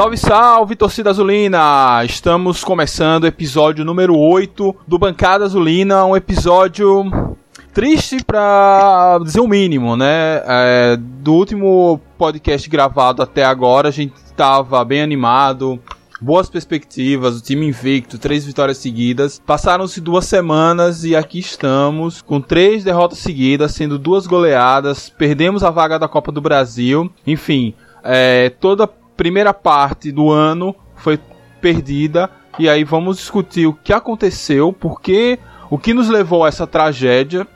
Salve, salve, torcida azulina! Estamos começando o episódio número 8 do Bancada Azulina, um episódio triste pra dizer o mínimo, né? É, do último podcast gravado até agora, a gente tava bem animado, boas perspectivas, o time invicto, três vitórias seguidas. Passaram-se duas semanas e aqui estamos com três derrotas seguidas, sendo duas goleadas. Perdemos a vaga da Copa do Brasil. Enfim, é, toda primeira parte do ano foi perdida. E aí vamos discutir o que aconteceu, porque o que nos levou a essa tragédia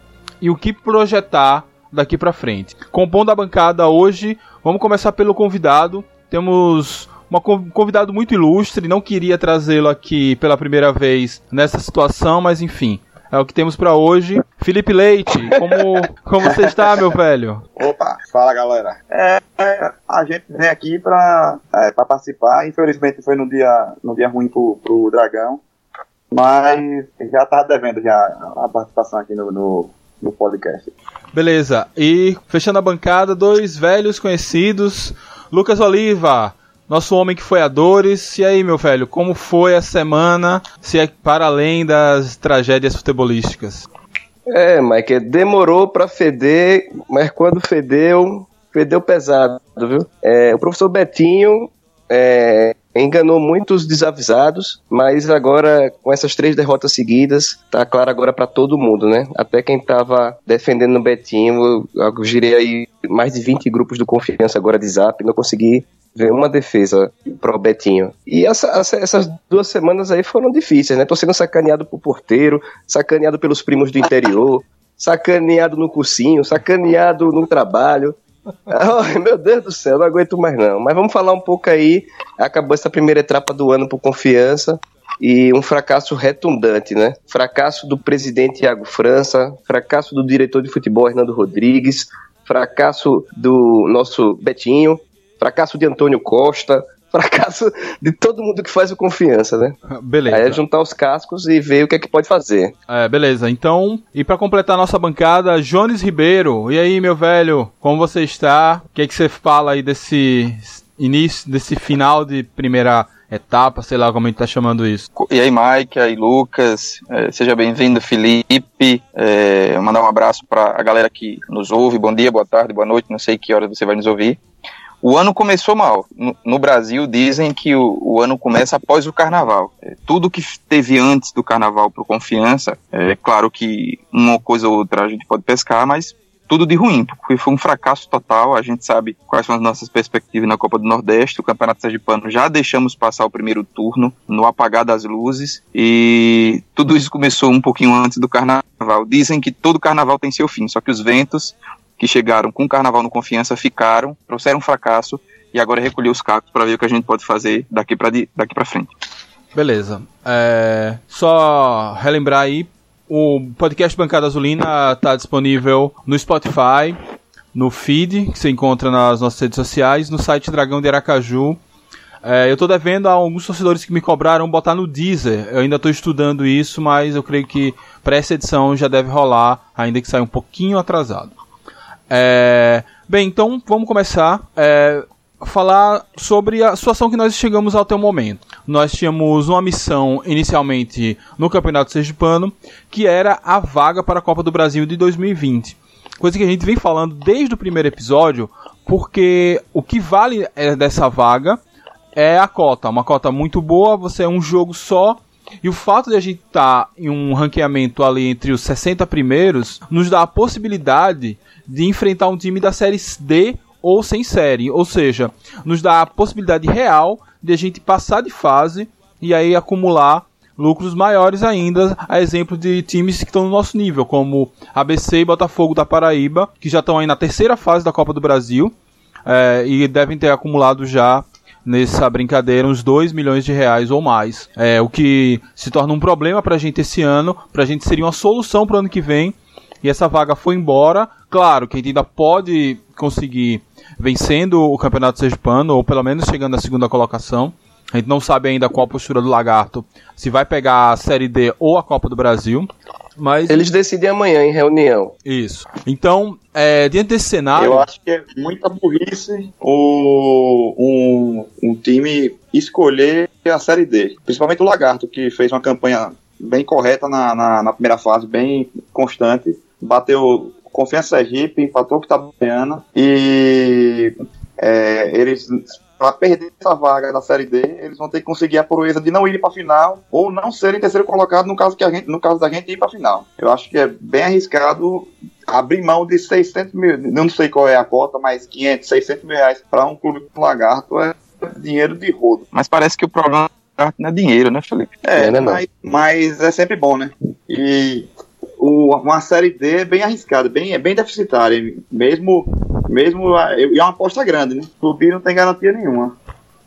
e o que projetar daqui para frente. Compondo a bancada hoje, vamos começar pelo convidado. Temos um convidado muito ilustre, não queria trazê-lo aqui pela primeira vez nessa situação, mas enfim, é o que temos para hoje. Felipe Leite, como, como você está, meu velho? Opa, fala galera. É, é a gente vem aqui para é, participar. Infelizmente foi no dia, no dia ruim pro, pro Dragão, mas já tá devendo já a participação aqui no, no, no podcast. Beleza, e fechando a bancada, dois velhos conhecidos. Lucas Oliva, nosso homem que foi a dores. E aí, meu velho, como foi a semana? Se é para além das tragédias futebolísticas. É, Mike, demorou para feder, mas quando fedeu, fedeu pesado, viu? É, o professor Betinho é, enganou muitos desavisados, mas agora com essas três derrotas seguidas, tá claro agora para todo mundo, né? Até quem tava defendendo o Betinho, eu, girei aí mais de 20 grupos do confiança agora de Zap, não consegui ver uma defesa pro Betinho. E essa, essa, essas duas semanas aí foram difíceis, né? Tô sendo sacaneado por porteiro, sacaneado pelos primos do interior, sacaneado no cursinho, sacaneado no trabalho. Oh, meu Deus do céu, não aguento mais não. Mas vamos falar um pouco aí. Acabou essa primeira etapa do ano por confiança e um fracasso retundante, né? Fracasso do presidente Iago França, fracasso do diretor de futebol Hernando Rodrigues, fracasso do nosso Betinho, fracasso de Antônio Costa, fracasso de todo mundo que faz o confiança, né? Beleza. Aí é juntar os cascos e ver o que é que pode fazer. É, beleza. Então, e para completar a nossa bancada, Jones Ribeiro. E aí, meu velho, como você está? O que é que você fala aí desse início, desse final de primeira etapa, sei lá como a gente tá chamando isso. E aí, Mike, aí, Lucas, é, seja bem-vindo, Felipe. É, mandar um abraço para a galera que nos ouve. Bom dia, boa tarde, boa noite, não sei que hora você vai nos ouvir. O ano começou mal. No, Brasil dizem que o, o, ano começa após o carnaval. É, tudo que teve antes do carnaval por confiança, é claro que uma coisa ou outra a gente pode pescar, mas tudo de ruim, porque foi um fracasso total. A gente sabe quais são as nossas perspectivas na Copa do Nordeste. O Campeonato Sergipano já deixamos passar o primeiro turno no apagar das luzes e tudo isso começou um pouquinho antes do carnaval. Dizem que todo carnaval tem seu fim, só que os ventos que chegaram com o Carnaval no Confiança ficaram, trouxeram um fracasso e agora é recolher os cacos para ver o que a gente pode fazer daqui para daqui para frente. Beleza. É, só relembrar aí, o podcast Bancada Azulina está disponível no Spotify, no feed, que você encontra nas nossas redes sociais, no site Dragão de Aracaju. É, eu estou devendo a alguns torcedores que me cobraram botar no Deezer. Eu ainda estou estudando isso, mas eu creio que para essa edição já deve rolar, ainda que saia um pouquinho atrasado. É, bem, então vamos começar é, falar sobre a situação que nós chegamos até o momento. Nós tínhamos uma missão inicialmente no Campeonato Sergipano, que era a vaga para a Copa do Brasil de 2020. Coisa que a gente vem falando desde o primeiro episódio, porque o que vale é dessa vaga é a cota. Uma cota muito boa, você é um jogo só e o fato de a gente estar tá em um ranqueamento ali entre os 60 primeiros nos dá a possibilidade de enfrentar um time da série D ou sem série. Ou seja, nos dá a possibilidade real de a gente passar de fase e aí acumular lucros maiores ainda, a exemplo de times que estão no nosso nível, como ABC e Botafogo da Paraíba, que já estão aí na terceira fase da Copa do Brasil é, e devem ter acumulado já nessa brincadeira uns 2 milhões de reais ou mais. É, o que se torna um problema para a gente esse ano, para a gente seria uma solução para o ano que vem. E essa vaga foi embora. Claro que a gente ainda pode conseguir vencendo o Campeonato Sergipano, ou pelo menos chegando à segunda colocação. A gente não sabe ainda qual a postura do Lagarto, se vai pegar a Série D ou a Copa do Brasil. Mas Eles decidem amanhã em reunião. isso. Então, é, diante desse cenário, Eu acho que é muita burrice o, um, um time escolher a Série D. Principalmente o Lagarto, que fez uma campanha bem correta na, na, na primeira fase, bem constante. Bateu Confiança Sergipe, empatou com Itabaiana e é, eles, para perder essa vaga da Série D, eles vão ter que conseguir a proeza de não ir para a final ou não serem terceiro colocado no caso, que a gente, no caso da gente ir para a final. Eu acho que é bem arriscado abrir mão de 600 mil, não sei qual é a cota, mas 500, 600 mil reais para um clube como Lagarto é dinheiro de rodo. Mas parece que o problema não é dinheiro, né, Felipe? É, É, né, mas, mas é sempre bom, né? E o, uma série D é bem arriscada, bem, é bem deficitária, mesmo, mesmo e é uma aposta grande, né? Subir não tem garantia nenhuma.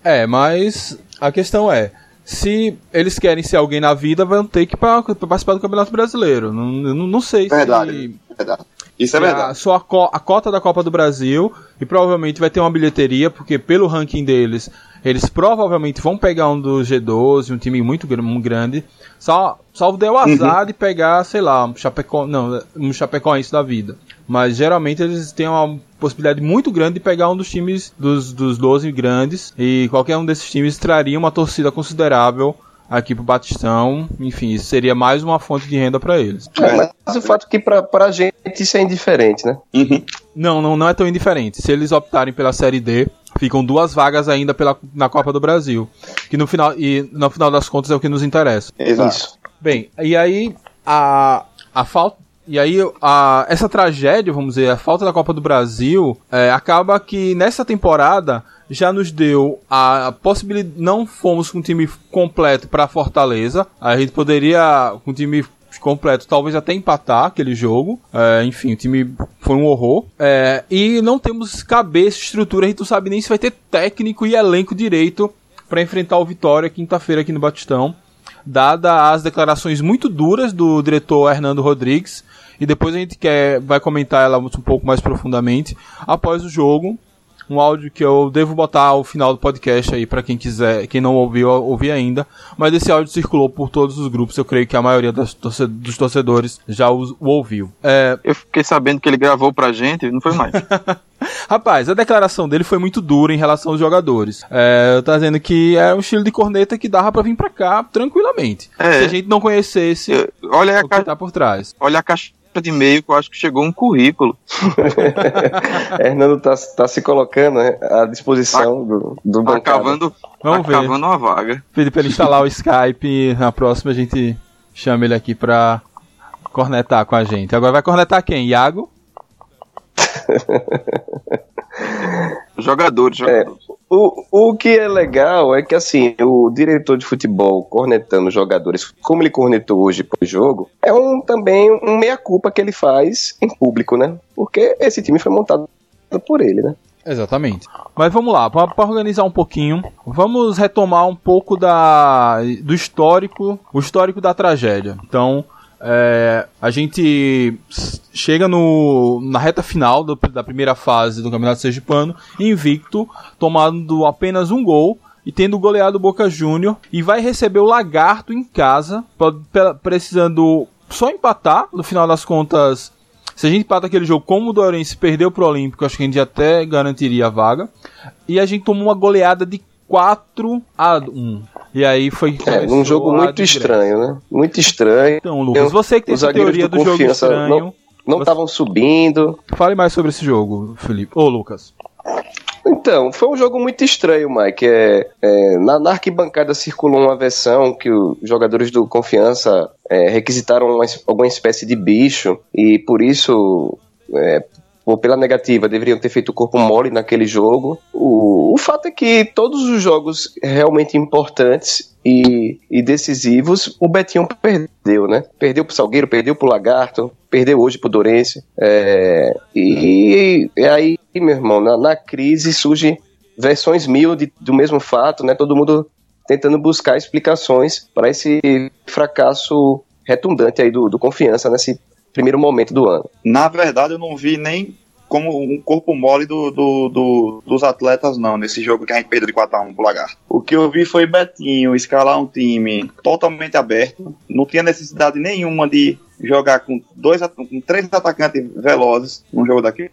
é, mas a questão é, se eles querem ser alguém na vida, vão ter que pa- participar do Campeonato Brasileiro. Não, não, não sei Verdade. se Verdade. Isso é que a, verdade. sua co- a cota da Copa do Brasil e provavelmente vai ter uma bilheteria, porque pelo ranking deles, eles provavelmente vão pegar um dos G12, um time muito gr- um grande. Só, salvo der o azar de pegar, sei lá, um Chapecó, não, um Chapecoense da vida. Mas geralmente eles têm uma possibilidade muito grande de pegar um dos times dos, dos 12 grandes e qualquer um desses times traria uma torcida considerável aqui pro Batistão. Enfim, isso seria mais uma fonte de renda para eles. É, mas o fato é que pra, pra gente isso é indiferente, né? Uhum. Não, não, não é tão indiferente. Se eles optarem pela Série D, ficam duas vagas ainda pela, na Copa do Brasil. Que no final, e no final das contas é o que nos interessa. Exato. Isso. Bem, e aí a, a falta. E aí, a, essa tragédia, vamos dizer, a falta da Copa do Brasil, é, acaba que nessa temporada já nos deu a possibilidade. Não fomos com um time completo para Fortaleza. A gente poderia, com um time completo, talvez até empatar aquele jogo. É, enfim, o time foi um horror. É, e não temos cabeça, estrutura, a gente não sabe nem se vai ter técnico e elenco direito para enfrentar o Vitória quinta-feira aqui no Batistão dada as declarações muito duras do diretor Hernando Rodrigues, e depois a gente quer, vai comentar ela um pouco mais profundamente após o jogo. Um áudio que eu devo botar ao final do podcast aí para quem quiser, quem não ouviu, ouvir ainda. Mas esse áudio circulou por todos os grupos, eu creio que a maioria torce- dos torcedores já os- o ouviu. É, Eu fiquei sabendo que ele gravou pra gente, não foi mais. Rapaz, a declaração dele foi muito dura em relação aos jogadores. É, tá dizendo que era um estilo de corneta que dava pra vir pra cá tranquilamente. É. Se a gente não conhecesse Eu- Olha a, o que ca... tá por trás. Olha a caixa de e-mail que eu acho que chegou um currículo. Hernando tá, tá se colocando né, à disposição do, do Tá bancada. cavando, Vamos tá ver. cavando uma vaga. Pedi pra ele instalar o Skype e na próxima a gente chama ele aqui pra cornetar com a gente. Agora vai cornetar quem? Iago? Jogadores, jogadores. O, o que é legal é que, assim, o diretor de futebol cornetando os jogadores, como ele cornetou hoje pós-jogo, é um, também um meia-culpa que ele faz em público, né? Porque esse time foi montado por ele, né? Exatamente. Mas vamos lá, para organizar um pouquinho, vamos retomar um pouco da, do histórico, o histórico da tragédia. Então, é, a gente chega no, na reta final do- da primeira fase do Campeonato Sergipano, invicto, tomando apenas um gol e tendo goleado o Boca Júnior e vai receber o Lagarto em casa, precisando só empatar, no final das contas se a gente empata aquele jogo como o Dourense perdeu pro Olímpico, acho que a gente até garantiria a vaga. E a gente tomou uma goleada de 4 a 1. E aí foi É, num jogo muito estranho, né? Muito estranho. Então, Lucas, você que tem essa teoria do do jogo Confiança estranho, Não Você- estavam subindo. fale mais sobre esse jogo, Felipe. Ô, Lucas. Então, foi um jogo muito estranho, Mike. É, é, na, na arquibancada circulou uma versão que os jogadores do Confiança é, requisitaram uma alguma espécie de bicho e por isso, é, ou pela negativa, deveriam ter feito o corpo mole naquele jogo. O, o fato é que todos os jogos realmente importantes e, e decisivos, o Betinho perdeu, né? Perdeu pro Salgueiro, perdeu pro Lagarto, perdeu hoje pro Dourense. É, e, e aí, meu irmão, na, na crise surgem versões mil de- do mesmo fato, né? Todo mundo tentando buscar explicações para esse fracasso retundante aí do, do confiança nesse primeiro momento do ano. Na verdade, eu não vi nem como um corpo mole do, do- do- dos atletas, não, nesse jogo que a gente perdeu de 4x1 pro Lagarto. O que eu vi foi Betinho escalar um time totalmente aberto, não tinha necessidade nenhuma de, jogar com dois com três atacantes velozes num jogo daquele,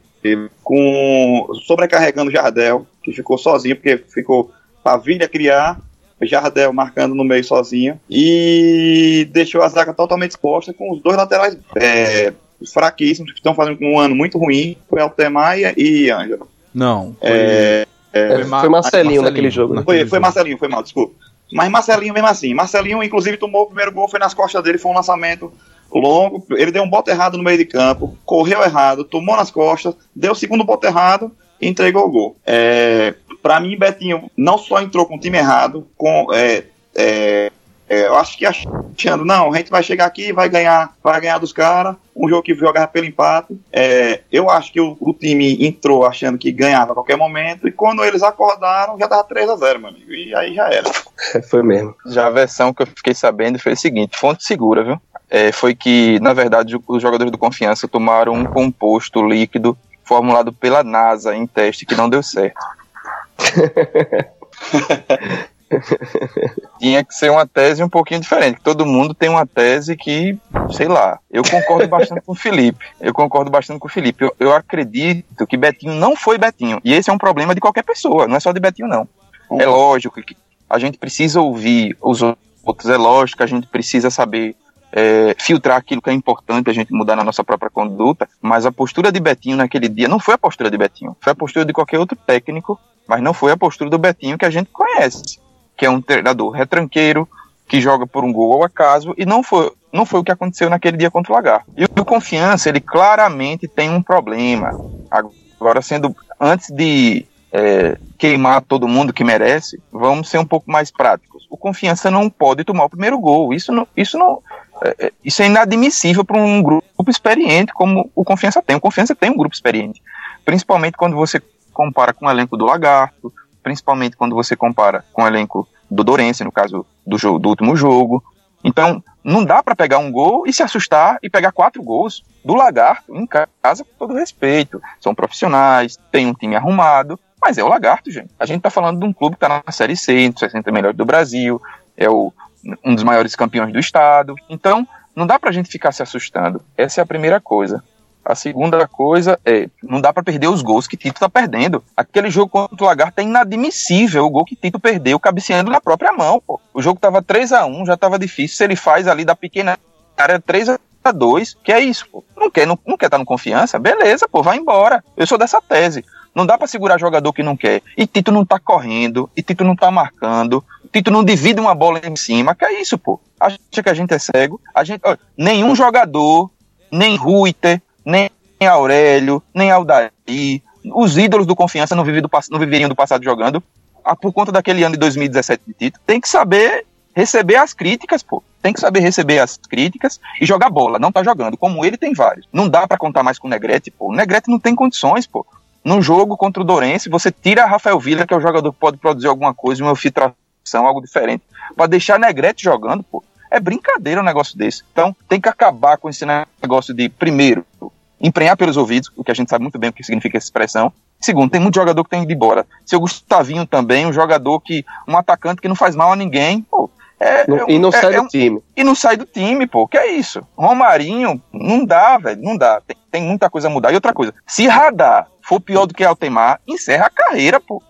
com sobrecarregando o Jardel, que ficou sozinho, porque ficou Pavilha criar, Jardel marcando no meio sozinho, e deixou a zaga totalmente exposta com os dois laterais é, fraquíssimos, que estão fazendo um ano muito ruim, foi Altemar e Ângelo. Não. Foi, é, é, foi, Mar... foi Marcelinho, Marcelinho naquele jogo. Né? Foi, foi Marcelinho, foi mal, desculpa. Mas Marcelinho mesmo assim. Marcelinho, inclusive, tomou o primeiro gol, foi nas costas dele, foi um lançamento longo. Ele deu um bote errado no meio de campo, correu errado, tomou nas costas, deu o segundo bote errado entregou o gol. É, para mim, Betinho não só entrou com o time errado, com, é, é, é, eu acho que achando, não, a gente vai chegar aqui vai ganhar, vai ganhar dos caras, um jogo que jogava pelo empate. É, eu acho que o, o, time entrou achando que ganhava a qualquer momento, e quando eles acordaram, já tava 3 a 0 meu amigo. E aí já era. foi mesmo. Já a versão que eu fiquei sabendo foi a seguinte: fonte segura, viu? É, foi que, na verdade, os jogadores do Confiança tomaram um composto líquido formulado pela NASA em teste que não deu certo. Tinha que ser uma tese um pouquinho diferente. Todo mundo tem uma tese que, sei lá, eu concordo bastante com o Felipe. Eu concordo bastante com o Felipe. Eu, eu, acredito que Betinho não foi Betinho. E esse é um problema de qualquer pessoa, não é só de Betinho, não. É lógico que a gente precisa ouvir os outros, é lógico que a gente precisa saber é, filtrar aquilo que é importante a gente mudar na nossa própria conduta, mas a postura de Betinho naquele dia não foi a postura de Betinho, foi a postura de qualquer outro técnico, mas não foi a postura do Betinho que a gente conhece que é um treinador retranqueiro, que joga por um gol ao acaso, e não foi, não foi o que aconteceu naquele dia contra o Lagarto. E o Confiança, ele claramente tem um problema. Agora, sendo antes de é, queimar todo mundo que merece, vamos ser um pouco mais práticos. O Confiança não pode tomar o primeiro gol. Isso não, isso não, é, é isso é inadmissível para um grupo experiente como o Confiança tem. O Confiança tem um grupo experiente, principalmente quando você compara com o elenco do Lagarto, principalmente quando você compara com o elenco do Dorense, no caso do, jogo, do último jogo. Então, não dá para pegar um gol e se assustar e pegar quatro gols do Lagarto em casa, com todo respeito. São profissionais, tem um time arrumado, mas é o Lagarto, gente. A gente tá falando de um clube que tá na Série C, entre 60 melhores do Brasil, é o, um dos maiores campeões do estado. Então, não dá pra gente ficar se assustando. Essa é a primeira coisa. A segunda coisa é, não dá para perder os gols que Tito tá perdendo. Aquele jogo contra o Lagarto é inadmissível, o gol que Tito perdeu, cabeceando na própria mão, pô. O jogo tava 3 a 1 já tava difícil. Se ele faz ali da pequena área 3 a 2 que é isso, pô. Não quer, não, não quer tá no confiança? Beleza, pô, vai embora. Eu sou dessa tese. Não dá para segurar jogador que não quer. E Tito não tá correndo, e Tito não tá marcando, Tito não divide uma bola em cima. Que é isso, pô? Acha que a gente é cego? A gente, nenhum jogador, nem Ruiter, nem Aurélio, nem Aldair. Os ídolos do Confiança não, do, não viveriam do passado jogando ah, por conta daquele ano de 2017 de título. Tem que saber receber as críticas, pô. Tem que saber receber as críticas e jogar bola. Não tá jogando. Como ele, tem vários. Não dá para contar mais com o Negrete, pô. O Negrete não tem condições, pô. Num jogo contra o Dorense, você tira Rafael Villa, que é o jogador que pode produzir alguma coisa, uma filtração, algo diferente, para deixar Negrete jogando, pô. É brincadeira um negócio desse. Então, tem que acabar com esse negócio de, primeiro, emprenhar pelos ouvidos, o que a gente sabe muito bem o que significa essa expressão. Segundo, tem muito jogador que tem ido embora. Seu Gustavinho também, um jogador que. um atacante que não faz mal a ninguém. Pô, é, não, e não é, sai é, do time. E não sai do time, pô. Que é isso? Romarinho, não dá, velho. Não dá. Tem, tem, muita coisa a mudar. E outra coisa, se Radar for pior do que Altemar, encerra a carreira, pô.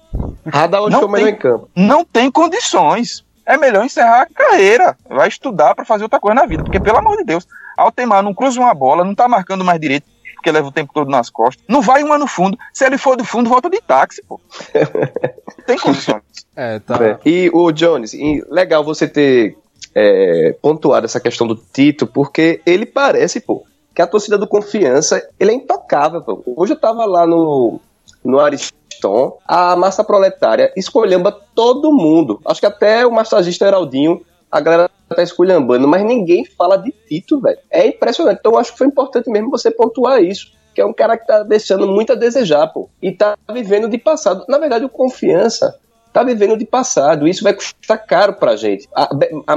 Radar hoje foi o melhor em campo. Não tem condições é melhor encerrar a carreira. Vai estudar para fazer outra coisa na vida. Porque, pelo amor de Deus, Altemar não cruza uma bola, não tá marcando mais direito, porque leva o tempo todo nas costas. Não vai uma no fundo. Se ele for do fundo, volta de táxi, pô. Tem condições. É, tá. É. E o Jones, legal você ter é, pontuado essa questão do Tito, porque ele parece, pô, que a torcida do Confiança, ele é intocável, pô. Hoje eu tava lá no, no Aristóteles a massa proletária escolhamba todo mundo. Acho que até o massagista Heraldinho, a galera tá esculhambando, mas ninguém fala de Tito, velho. É impressionante. Então acho que foi importante mesmo você pontuar isso. Que é um cara que tá deixando muito a desejar, pô. E tá vivendo de passado. Na verdade, o confiança tá vivendo de passado. Isso vai custar caro pra gente. A, a,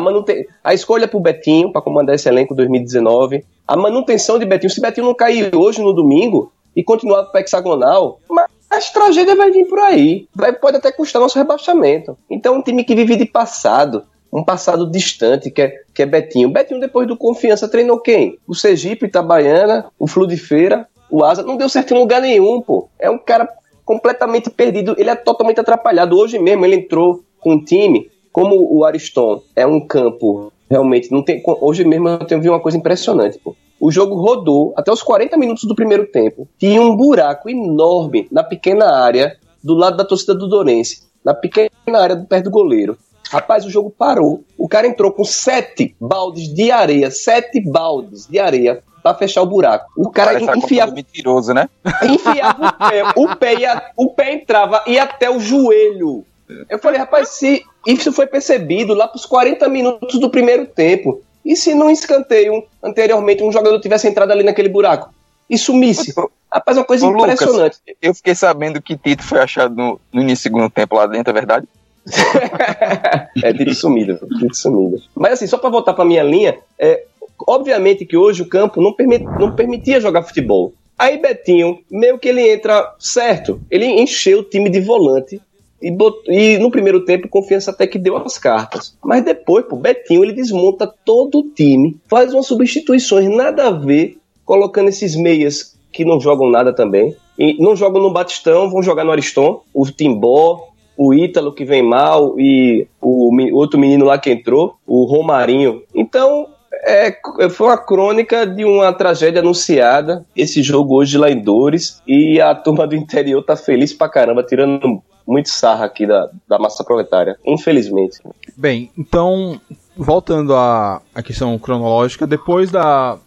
a escolha pro Betinho, para comandar esse elenco 2019, a manutenção de Betinho. Se Betinho não cair hoje no domingo e continuar pro hexagonal, mas as tragédias vai vir por aí. Vai, pode até custar nosso rebaixamento. Então, um time que vive de passado, um passado distante, que é, que é Betinho. Betinho, depois do Confiança, treinou quem? O Sergipe, Itabaiana, o Flu de Feira, o Asa. Não deu certo em lugar nenhum, pô. É um cara completamente perdido, ele é totalmente atrapalhado. Hoje mesmo ele entrou com um time, como o Ariston é um campo, realmente, não tem. Hoje mesmo eu tenho visto uma coisa impressionante, pô. O jogo rodou até os 40 minutos do primeiro tempo. Tinha um buraco enorme na pequena área do lado da torcida do Donense, na pequena área perto do goleiro. Rapaz, o jogo parou. O cara entrou com sete baldes de areia, sete baldes de areia para fechar o buraco. O cara Parece enfiava, mentiroso, né? enfiava o pé, o pé, ia, o pé entrava e até o joelho. Eu falei, rapaz, se isso foi percebido lá pros 40 minutos do primeiro tempo, e se num escanteio anteriormente um jogador tivesse entrado ali naquele buraco e sumisse? Rapaz, uma coisa Ô, Lucas, impressionante. Eu fiquei sabendo que Tito foi achado no, no início do segundo tempo lá dentro, é verdade? é Tito sumido, Tito sumido. Mas assim, só para voltar para minha linha, é, obviamente que hoje o campo não, permit, não permitia jogar futebol. Aí Betinho, meio que ele entra certo, ele encheu o time de volante e, e no primeiro tempo confiança até que deu as cartas. Mas depois, pô, Betinho ele desmonta todo o time, faz umas substituições nada a ver, colocando esses meias que não jogam nada também. E não jogam no Batistão, vão jogar no Ariston, o Timbó, o Ítalo que vem mal e o outro menino lá que entrou, o Romarinho. Então, é, foi uma crônica de uma tragédia anunciada. Esse jogo hoje lá em Dores. E a turma do interior tá feliz pra caramba, tirando muito sarra aqui da, da massa proletária. Infelizmente. Bem, então, voltando à, à questão cronológica, depois da,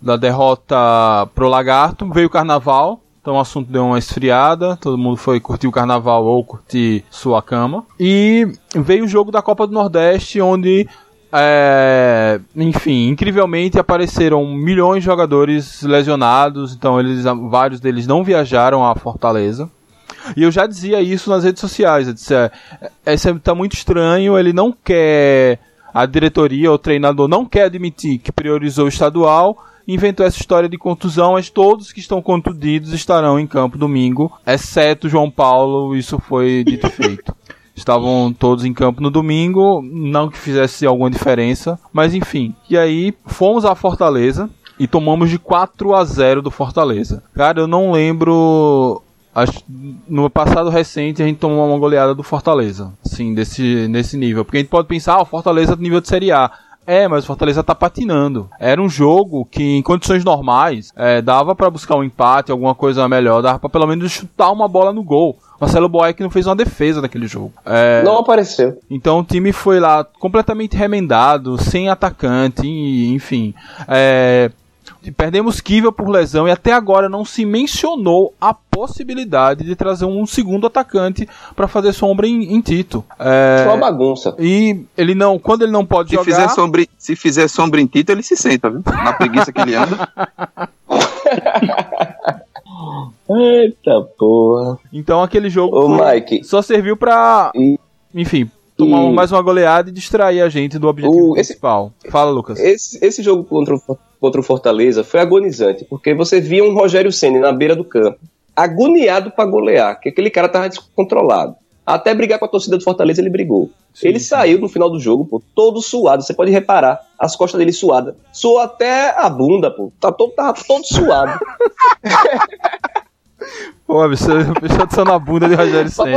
da derrota pro Lagarto, veio o carnaval. Então o assunto deu uma esfriada, todo mundo foi curtir o carnaval ou curtir sua cama. E veio o jogo da Copa do Nordeste, onde é, enfim, incrivelmente apareceram milhões de jogadores lesionados, então eles, vários deles não viajaram a Fortaleza. E eu já dizia isso nas redes sociais. Eu disse, é, esse tá muito estranho, ele não quer. A diretoria, o treinador não quer admitir que priorizou o estadual, inventou essa história de contusão, mas todos que estão contundidos estarão em campo domingo, exceto João Paulo, isso foi dito e feito. Estavam todos em campo no domingo, não que fizesse alguma diferença, mas enfim. E aí fomos à Fortaleza e tomamos de 4 a 0 do Fortaleza. Cara, eu não lembro Acho, no passado recente a gente tomou uma goleada do Fortaleza, sim, desse, nesse nível. Porque a gente pode pensar, ah, o Fortaleza é nível de Série A. É, mas o Fortaleza tá patinando. Era um jogo que, em condições normais, é, dava para buscar um empate, alguma coisa melhor, dava pra pelo menos chutar uma bola no gol. Marcelo Boeck não fez uma defesa naquele jogo. É, não apareceu. Então o time foi lá completamente remendado, sem atacante, enfim. É, Perdemos Kivel por lesão e até agora não se mencionou a possibilidade de trazer um segundo atacante para fazer sombra em, em Tito. É uma bagunça. E ele não, quando ele não pode se jogar. Fizer sombra, se fizer sombra em Tito, ele se senta, viu? Na preguiça que ele anda. Eita porra. Então aquele jogo Ô, Mike. só serviu pra. Enfim, tomar mais uma goleada e distrair a gente do objetivo o, principal. Esse, Fala, Lucas. Esse, esse jogo contra o contra o Fortaleza foi agonizante, porque você via um Rogério Ceni na beira do campo, agoniado para golear, que aquele cara tava descontrolado. Até brigar com a torcida do Fortaleza ele brigou. Sim, ele sim. saiu no final do jogo, pô, todo suado. Você pode reparar, as costas dele suadas. Suou até a bunda, pô. Tá todo, tava todo suado. pô, bicho, prestou atenção na bunda de Rogério Ceni.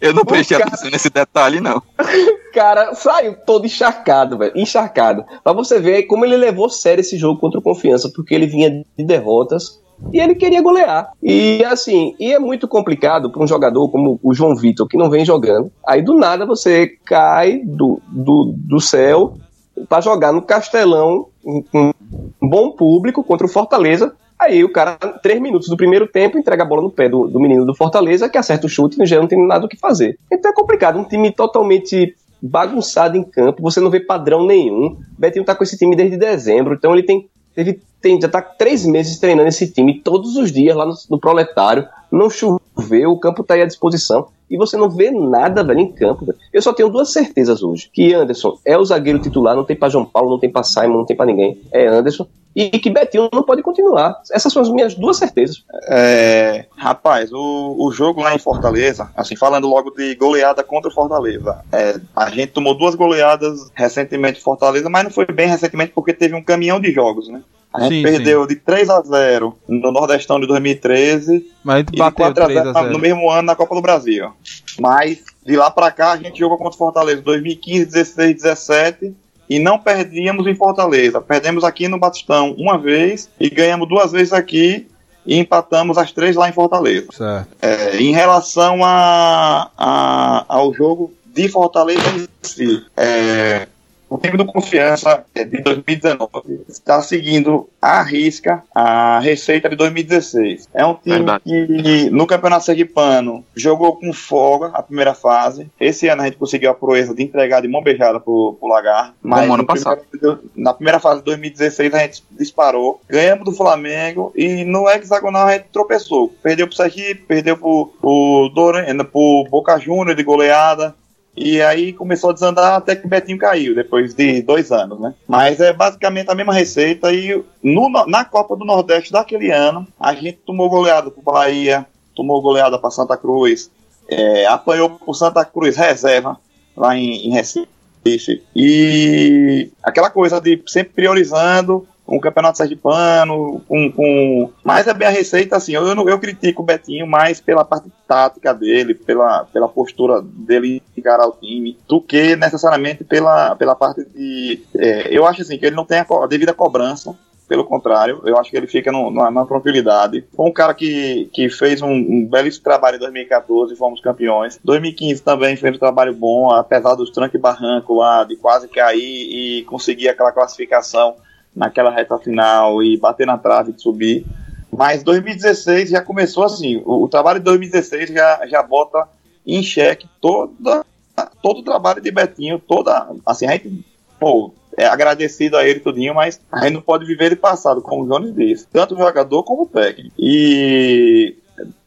Eu não prestei cara... atenção nesse detalhe, não. cara saiu todo encharcado, velho. Encharcado. Pra você ver como ele levou sério esse jogo contra o Confiança, porque ele vinha de derrotas e ele queria golear. E assim, e é muito complicado para um jogador como o João Vitor, que não vem jogando. Aí do nada você cai do, do, do céu para jogar no Castelão com um bom público contra o Fortaleza Aí o cara, três minutos do primeiro tempo, entrega a bola no pé do, do menino do Fortaleza, que acerta o chute e já não tem nada o que fazer. Então é complicado, um time totalmente bagunçado em campo, você não vê padrão nenhum. Betinho tá com esse time desde dezembro, então ele tem, teve, tem já tá três meses treinando esse time todos os dias lá no, no Proletário. Não choveu, o campo tá aí à disposição e você não vê nada, velho, em campo. Velho. Eu só tenho duas certezas hoje. Que Anderson é o zagueiro titular, não tem pra João Paulo, não tem pra Simon, não tem pra ninguém. É Anderson. e que Betinho não pode continuar. Essas são as minhas duas certezas. É, rapaz, o, o jogo lá em Fortaleza, assim, falando logo de goleada contra o Fortaleza, é, a gente tomou duas goleadas recentemente em Fortaleza, mas não foi bem recentemente porque teve um caminhão de jogos, né? A gente sim, perdeu sim. de 3 a 0 no Nordestão de 2013 mas e de 4 a 0, a 0 no mesmo ano na Copa do Brasil. Mas de lá para cá a gente jogou contra o Fortaleza 2015, 16, 17 e não perdíamos em Fortaleza. Perdemos aqui no Batistão uma vez e ganhamos duas vezes aqui e empatamos as três lá em Fortaleza. É, em relação a, a, ao jogo de Fortaleza em si, é, o time do Confiança é de 2019 está seguindo à risca a receita de 2016. É um time Verdade. que no Campeonato Sergipano jogou com folga a primeira fase. Esse ano a gente conseguiu a proeza de entregar de mão beijada pro, pro Lagar. Mas ano passado. Primeiro, na primeira fase de 2016 a gente disparou. Ganhamos do Flamengo e no hexagonal a gente tropeçou. Perdeu pro Sergipe, perdeu pro, pro, Doren, pro Boca Juniors de goleada. E aí começou a desandar até que o Betinho caiu, depois de dois anos, né? Mas é basicamente a mesma receita. E no, na Copa do Nordeste daquele ano, a gente tomou goleada pro Bahia, tomou goleada para Santa Cruz, é, apanhou pro Santa Cruz reserva, lá em, em Recife. E aquela coisa de sempre priorizando o Campeonato Sergipano, com, com... Mas é bem a receita, assim, eu, eu, eu critico o Betinho mais pela parte tática dele, pela, pela postura dele encarar o time, do que necessariamente pela, pela parte de... É, eu acho, assim, que ele não tem a, a devida cobrança, pelo contrário, eu acho que ele fica no, numa, numa, tranquilidade. Foi um cara que, que fez um, um belíssimo trabalho em 2014, fomos campeões. 2015 também fez um trabalho bom, apesar dos tranque barranco lá, de quase cair e conseguir aquela classificação naquela reta final e bater na trave de subir. Mas 2016 já começou assim, o, o trabalho de 2016 já, já bota em xeque toda, todo o trabalho de Betinho, toda, assim, a gente, pô, é agradecido a ele tudinho, mas a gente não pode viver de passado, como o Jones disse, tanto o jogador como o técnico. E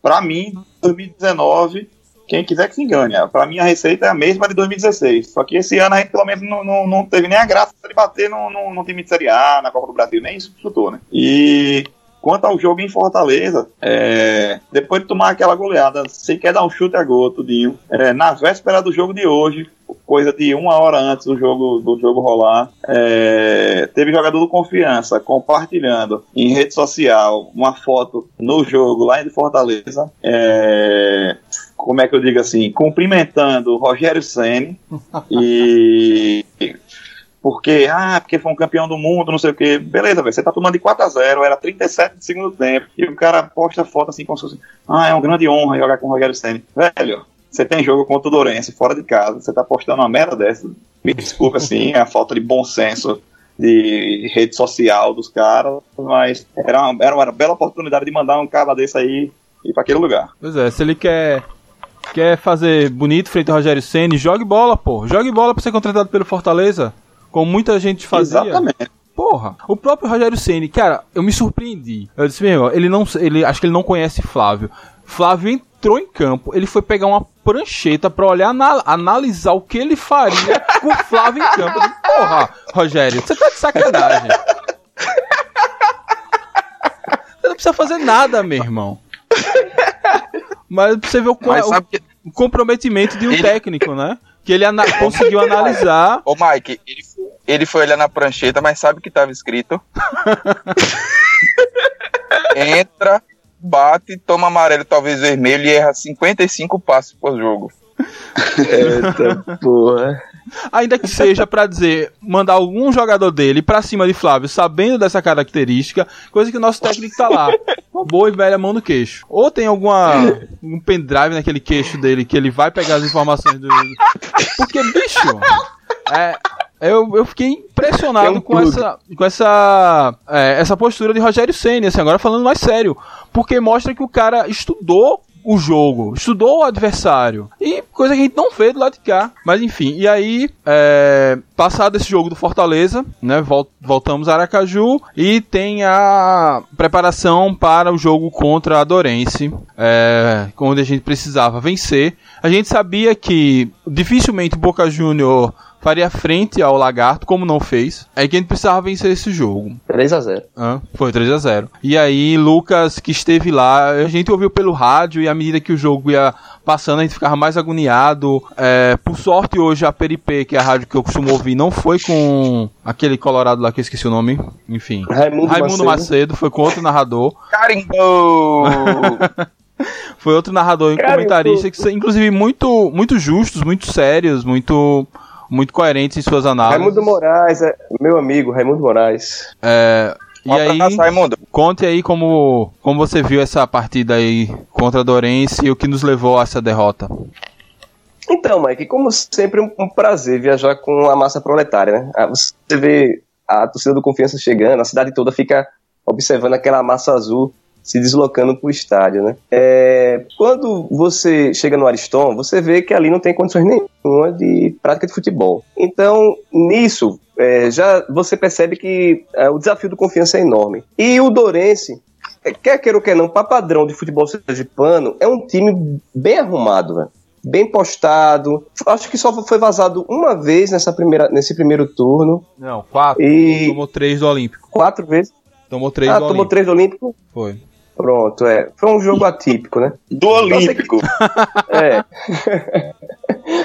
para mim, 2019 quem quiser que se engane. Para mim, a receita é a mesma de 2016. Só que esse ano a gente, pelo menos, não, não, não teve nem a graça de bater no, no, no, time de Série A, na Copa do Brasil, nem isso chutou, né? E quanto ao jogo em Fortaleza, é, depois de tomar aquela goleada, sem quer dar um chute a gol, tudinho, é, na véspera do jogo de hoje, coisa de uma hora antes do jogo, do jogo rolar, é, teve jogador do Confiança compartilhando em rede social uma foto no jogo lá em Fortaleza. É, como é que eu digo assim, cumprimentando Rogério Ceni e porque, ah, porque foi um campeão do mundo, não sei o que. Beleza, velho, você tá tomando de 4 a 0 era 37 de segundo tempo, e o cara posta foto assim como se fosse, ah, é uma grande honra jogar com o Rogério Ceni. Velho, você tem jogo contra o Dourense fora de casa, você tá postando uma merda dessa. Me desculpa, assim, a falta de bom senso de rede social dos caras, mas era uma, era uma bela oportunidade de mandar um cara desse aí ir para aquele lugar. Pois é, se ele quer Quer fazer bonito frente ao Rogério Ceni? Jogue bola, pô. Jogue bola pra ser contratado pelo Fortaleza. Como muita gente fazia. Exatamente. Porra, o próprio Rogério Ceni, cara, eu me surpreendi. Eu disse, meu, ele não, ele acho que ele não conhece Flávio. Flávio entrou em campo, ele foi pegar uma prancheta para olhar, analisar o que ele faria com Flávio em campo. Porra, Rogério, você tá de sacanagem. Você não precisa fazer nada, meu irmão. Mas você vê o, o, que... o comprometimento de um ele... técnico, né? Que ele ana conseguiu analisar. Ô, Mike, ele, ele foi olhar na prancheta, mas sabe o que estava escrito? Entra, bate, toma amarelo, talvez vermelho e erra 55 passos por jogo. Eita porra. Ainda que seja para dizer, mandar algum jogador dele para cima de Flávio, sabendo dessa característica, coisa que o nosso técnico tá lá. Uma boa e velha mão no queixo. Ou tem alguma um pendrive naquele queixo dele que ele vai pegar as informações do. Porque, bicho, é, eu, eu fiquei impressionado um com, essa, com essa, é, essa postura de Rogério Senna, assim, agora falando mais sério. Porque mostra que o cara estudou o jogo, estudou o adversário. E coisa que a gente não vê do lado de cá. Mas enfim, e aí, é, passado esse jogo do Fortaleza, né? voltamos a Aracaju e tem a preparação para o jogo contra a Dorense, é, onde a gente precisava vencer. A gente sabia que dificilmente Boca Júnior faria frente ao Lagarto, como não fez. É que a gente precisava vencer esse jogo. 3 a 0 Ah, foi 3 a 0 E aí, Lucas, que esteve lá, a gente ouviu pelo rádio e à medida que o jogo ia passando, a gente ficava mais agoniado. É, por sorte, hoje a Peripê, que é a rádio que eu costumo ouvir, não foi com aquele colorado lá que eu esqueci o nome. Enfim. Raimundo, Raimundo Macedo. foi com outro narrador. Carimbou! Foi outro narrador e comentarista que, são, inclusive, muito, muito justos, muito sérios, muito, muito coerentes em suas análises. Raimundo Moraes, é meu amigo, Raimundo Moraes. É, e aí, Raimundo. conte aí como, como você viu essa partida aí contra a Dorense e o que nos levou a essa derrota. Então, Mike, como sempre, um, um prazer viajar com a massa proletária, né? Ah, Você vê a torcida do Confiança chegando, a cidade toda fica observando aquela massa azul se deslocando para o estádio, né? É, quando você chega no Ariston, você vê que ali não tem condições nenhuma de prática de futebol. Então, nisso, é, já você percebe que é, o desafio do Confiança é enorme. E o Dorense, é, quer queira ou quer não, para padrão de futebol sergipano, é um time bem arrumado, velho bem postado. Acho que só foi vazado uma vez nessa primeira, nesse primeiro turno. Não, quatro. E Tomou três do Olímpico. quatro vezes. Tomou três ah, do tomou Olímpico. três do Olímpico. Foi. Pronto, é. Foi um jogo atípico, né? Do Olímpico. É.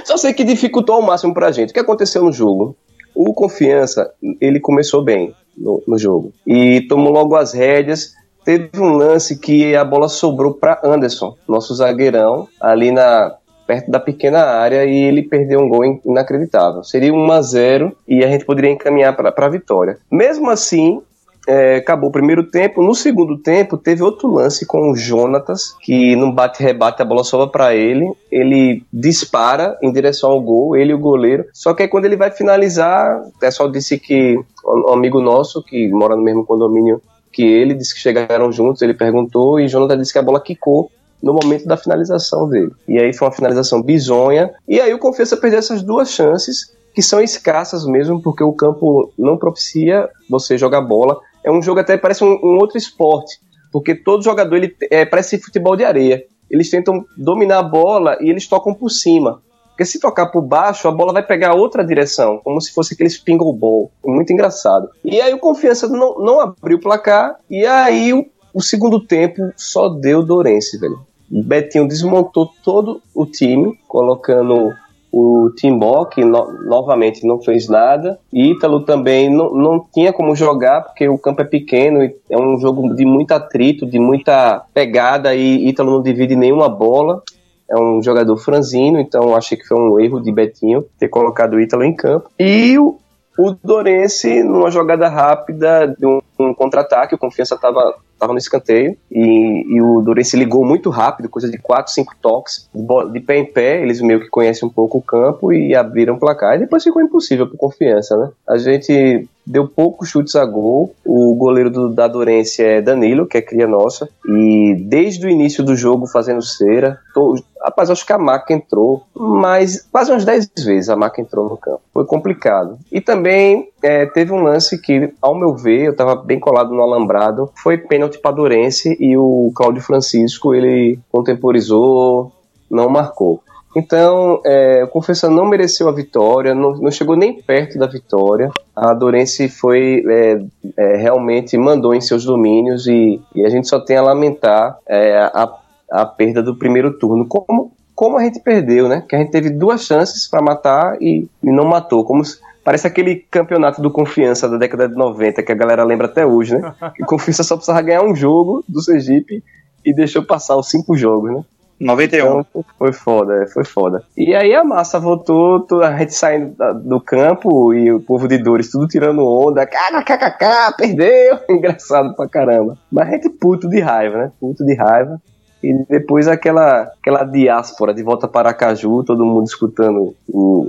Só sei que dificultou ao máximo pra gente. O que aconteceu no jogo? O Confiança, ele começou bem no, no jogo. E tomou logo as rédeas. Teve um lance que a bola sobrou para Anderson, nosso zagueirão, ali na perto da pequena área e ele perdeu um gol in- inacreditável. Seria 1 a 0 e a gente poderia encaminhar para a vitória. Mesmo assim, é, acabou o primeiro tempo. No segundo tempo, teve outro lance com o Jonatas, que num bate-rebate a bola sobra para ele. Ele dispara em direção ao gol, ele e o goleiro. Só que aí quando ele vai finalizar, o pessoal disse que um amigo nosso, que mora no mesmo condomínio que ele, disse que chegaram juntos. Ele perguntou e Jonatas disse que a bola quicou no momento da finalização dele. E aí foi uma finalização bizonha. E aí o Confiança perdeu essas duas chances, que são escassas mesmo, porque o campo não propicia você jogar bola. É um jogo até parece um, um outro esporte, porque todo jogador ele é, parece futebol de areia. Eles tentam dominar a bola e eles tocam por cima. Porque se tocar por baixo, a bola vai pegar outra direção, como se fosse aqueles pingle ball. Muito engraçado. E aí o Confiança não, não abriu o placar, e aí o, o segundo tempo só deu Dorense, velho. O Betinho desmontou todo o time, colocando o Timbó, que no- novamente não fez nada. Ítalo também não, não tinha como jogar, porque o campo é pequeno e é um jogo de muito atrito, de muita pegada, e Ítalo não divide nenhuma bola. É um jogador franzino, então achei que foi um erro de Betinho ter colocado o Ítalo em campo. E o, o Dorense, numa jogada rápida, de um, um contra-ataque, o Confiança estava tava no escanteio e, e o Dorense ligou muito rápido, coisa de 4, 5 toques, de pé em pé, eles meio que conhecem um pouco o campo e abriram o placar. E depois ficou impossível por confiança, né? A gente deu poucos chutes a gol. O goleiro do, da Dorense é Danilo, que é cria nossa, e desde o início do jogo fazendo cera. Tô, rapaz, acho que a Maca entrou, mas quase umas 10 vezes a Maca entrou no campo. Foi complicado. E também é, teve um lance que, ao meu ver, eu estava bem colado no alambrado, foi pênalti para Dorense e o Cláudio Francisco ele contemporizou, não marcou. Então, é, o Confiança não mereceu a vitória, não, não chegou nem perto da vitória. A Dorense foi é, é, realmente mandou em seus domínios e, e a gente só tem a lamentar é, a, a perda do primeiro turno. Como, como a gente perdeu, né? Que a gente teve duas chances para matar e, e não matou. Como se- Parece aquele campeonato do Confiança da década de 90, que a galera lembra até hoje, né? Que Confiança só precisava ganhar um jogo do Sergipe e deixou passar os cinco jogos, né? 91. Então foi foda, é, foi foda. E aí a massa voltou, to- a gente saindo da- do campo e o povo de Dores tudo tirando onda, kkkk, perdeu, engraçado pra caramba. Mas a gente puto de raiva, né? Puto de raiva. E depois aquela, aquela diáspora de volta para Aracaju, todo mundo escutando o-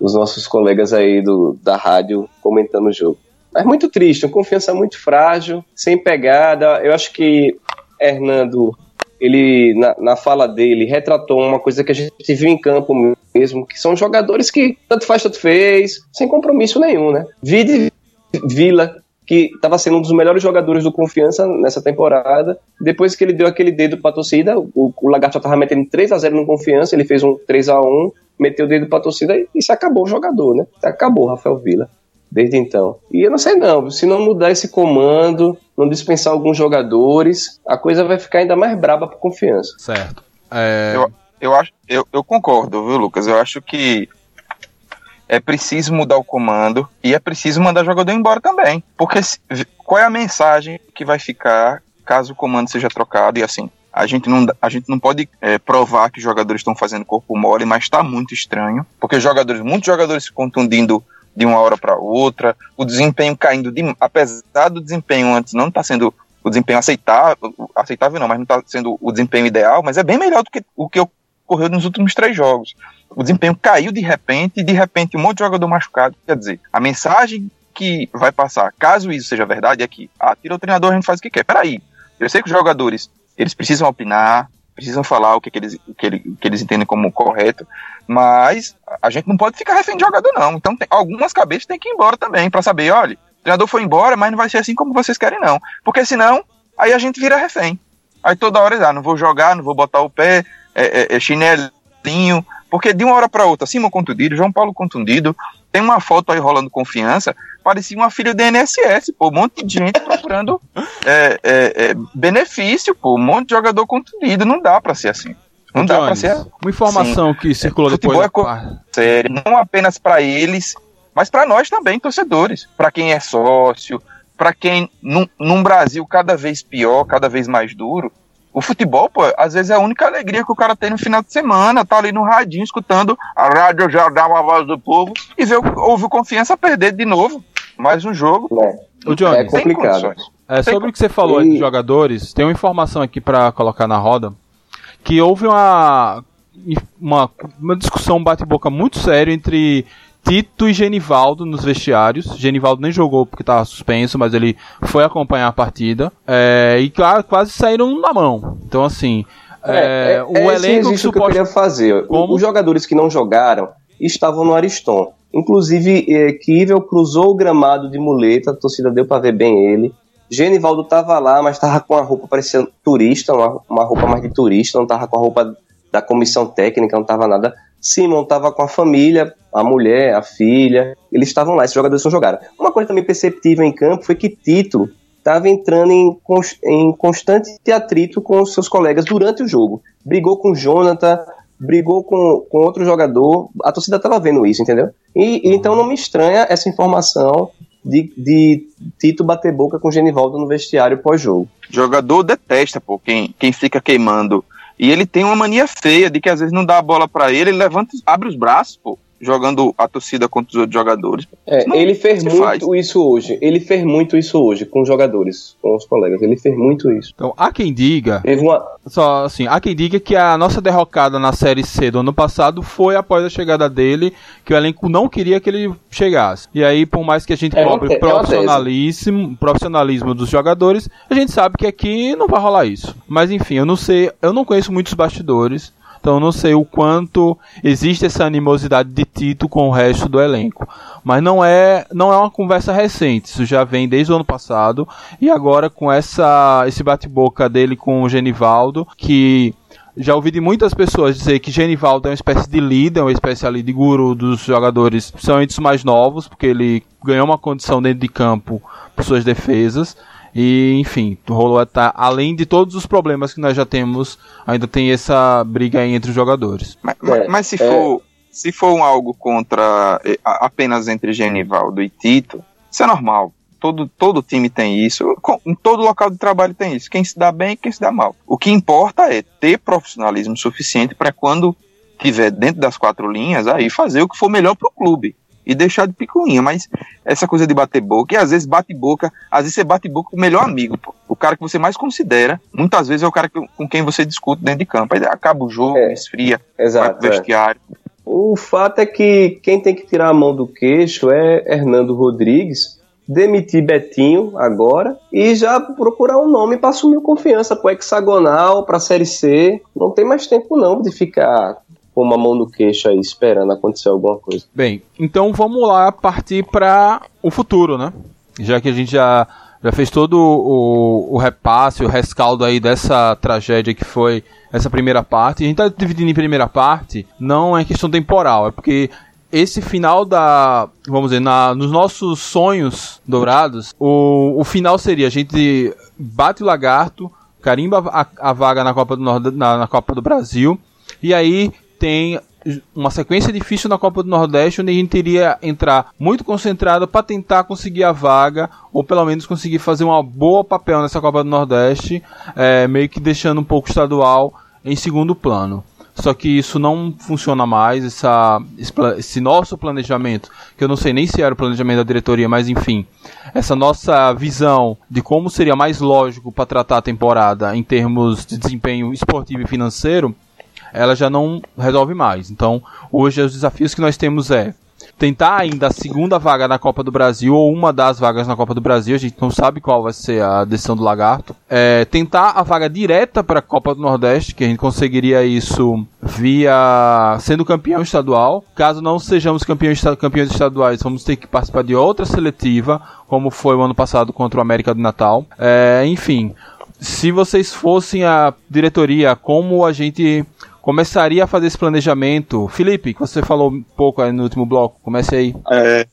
os nossos colegas aí do, da rádio comentando o jogo. Mas muito triste, uma confiança muito frágil, sem pegada. Eu acho que Hernando ele na, na fala dele retratou uma coisa que a gente viu em campo mesmo, que são jogadores que tanto faz, tanto fez, sem compromisso nenhum, né? Vide Vila, que estava sendo um dos melhores jogadores do Confiança nessa temporada. Depois que ele deu aquele dedo para a torcida, o, o Lagarto estava metendo 3 a 0 no Confiança, ele fez um 3 a 1 meteu o dedo pra torcida e, se acabou o jogador, né? Acabou o Rafael Vila desde então. E eu não sei não, se não mudar esse comando, não dispensar alguns jogadores, a coisa vai ficar ainda mais braba para confiança. Certo. É... Eu, eu, acho, eu, eu concordo, viu, Lucas? Eu acho que é preciso mudar o comando e é preciso mandar o jogador embora também. Porque se, qual é a mensagem que vai ficar caso o comando seja trocado e assim? A gente não, a gente não pode é, provar que os jogadores estão fazendo corpo mole, mas está muito estranho, porque jogadores, muitos jogadores se contundindo de uma hora para outra, o desempenho caindo, de, apesar do desempenho antes não estar tá sendo o desempenho aceitável, aceitável não, mas não está sendo o desempenho ideal, mas é bem melhor do que o que ocorreu nos últimos três jogos. O desempenho caiu de repente e de repente um monte de jogador machucado. Quer dizer, a mensagem que vai passar, caso isso seja verdade, é que, ah, tira o treinador, a gente faz o que quer. Peraí, eu sei que os jogadores, eles precisam opinar, precisam falar o que, que, eles, o que, ele, que eles entendem como correto, mas a gente não pode ficar refém de jogador, não. Então, tem, algumas cabeças têm que ir embora também, para saber, olha, o treinador foi embora, mas não vai ser assim como vocês querem, não. Porque senão, aí a gente vira refém. Aí toda hora, ah, não vou jogar, não vou botar o pé, é, é, é chinelinho, porque de uma hora para outra, Simão contundido, João Paulo contundido, tem uma foto aí rolando confiança, parecia uma filha do INSS, pô, um monte de gente procurando é, é, é, benefício, pô, um monte de jogador contundido, não dá para ser assim. Não Jones, dá para ser Uma informação assim. que circulou Futebol depois. Futebol é sério, não apenas para eles, mas para nós também, torcedores, para quem é sócio, para quem num, num Brasil cada vez pior, cada vez mais duro, o futebol, pô, às vezes é a única alegria que o cara tem no final de semana, tá ali no radinho escutando a rádio já dá uma voz do povo e ver houve confiança perder de novo mais um jogo. É, o Johnny, é complicado. É, sobre o que você falou e... de jogadores, tem uma informação aqui para colocar na roda que houve uma uma, uma discussão bate-boca muito séria entre Tito e Genivaldo nos vestiários. Genivaldo nem jogou porque estava suspenso, mas ele foi acompanhar a partida. É, e claro, quase saíram na mão. Então, assim. É, é, o é elenco que, que eu queria fazer. Como? Os jogadores que não jogaram estavam no Ariston. Inclusive, é, Kivel cruzou o gramado de muleta, a torcida deu para ver bem ele. Genivaldo estava lá, mas estava com a roupa parecendo turista, uma, uma roupa mais de turista, não estava com a roupa da comissão técnica, não estava nada. Simon estava com a família, a mulher, a filha, eles estavam lá, esses jogadores não jogaram. Uma coisa também perceptível em campo foi que Tito estava entrando em, em constante atrito com os seus colegas durante o jogo. Brigou com Jonathan, brigou com, com outro jogador, a torcida estava vendo isso, entendeu? E, então não me estranha essa informação de, de Tito bater boca com Genivaldo no vestiário pós-jogo. Jogador detesta, pô, quem, quem fica queimando. E ele tem uma mania feia de que às vezes não dá a bola para ele, ele levanta, abre os braços, pô jogando a torcida contra os outros jogadores. É, não, ele fez muito faz. isso hoje. Ele fez muito isso hoje com os jogadores, com os colegas. Ele fez muito isso. Então, há quem diga. Uma... Só assim, há quem diga que a nossa derrocada na Série C do ano passado foi após a chegada dele, que o elenco não queria que ele chegasse. E aí, por mais que a gente é, cobre é profissionalismo, profissionalismo dos jogadores, a gente sabe que aqui não vai rolar isso. Mas enfim, eu não sei, eu não conheço muitos bastidores. Então não sei o quanto existe essa animosidade de Tito com o resto do elenco. Mas não é, não é uma conversa recente, isso já vem desde o ano passado e agora com essa esse bate-boca dele com o Genivaldo, que já ouvi de muitas pessoas dizer que Genivaldo é uma espécie de líder, uma espécie ali de guru dos jogadores, principalmente os mais novos, porque ele ganhou uma condição dentro de campo por suas defesas. E, enfim, rolou tá, além de todos os problemas que nós já temos, ainda tem essa briga aí entre os jogadores. Mas, é, mas se é. for se for algo contra eh, apenas entre Genivaldo e Tito, isso é normal. Todo, todo time tem isso, em todo local de trabalho tem isso. Quem se dá bem e quem se dá mal. O que importa é ter profissionalismo suficiente para quando tiver dentro das quatro linhas, aí fazer o que for melhor para o clube e deixar de picuinha. Mas essa coisa de bater boca, e às vezes bate boca, às vezes você bate boca com o melhor amigo, pô. O cara que você mais considera, muitas vezes é o cara que, com quem você discute dentro de campo. Aí acaba o jogo, é, esfria, exato, vai pro é. vestiário. É. O fato é que quem tem que tirar a mão do queixo é Hernando Rodrigues, demitir Betinho agora e já procurar um nome para assumir confiança para o hexagonal, para a Série C. Não tem mais tempo não de ficar com uma mão no queixo aí, esperando acontecer alguma coisa. Bem, então vamos lá partir para o futuro, né? Já que a gente já já fez todo o, o repasse, o rescaldo aí dessa tragédia que foi essa primeira parte. A gente tá dividindo em primeira parte, não é questão temporal, é porque esse final da. Vamos dizer, na, nos nossos sonhos dourados, o, o final seria: a gente bate o lagarto, carimba a, a vaga na Copa, do Nord, na, na Copa do Brasil, e aí tem uma sequência difícil na Copa do Nordeste, onde a gente iria entrar muito concentrado para tentar conseguir a vaga, ou pelo menos conseguir fazer uma boa papel nessa Copa do Nordeste, é, meio que deixando um pouco estadual em segundo plano. Só que isso não funciona mais, essa, esse nosso planejamento, que eu não sei nem se era o planejamento da diretoria, mas enfim, essa nossa visão de como seria mais lógico para tratar a temporada em termos de desempenho esportivo e financeiro, ela já não resolve mais. Então, hoje os desafios que nós temos é tentar ainda a segunda vaga na Copa do Brasil ou uma das vagas na Copa do Brasil, a gente não sabe qual vai ser a decisão do Lagarto. É, tentar a vaga direta para a Copa do Nordeste, que a gente conseguiria isso via sendo campeão estadual. Caso não sejamos campeões, campeões estaduais, vamos ter que participar de outra seletiva, como foi o ano passado contra o América do Natal. É, enfim, se vocês fossem a diretoria, como a gente começaria a fazer esse planejamento? Felipe, que você falou um pouco no último bloco, comece aí. É,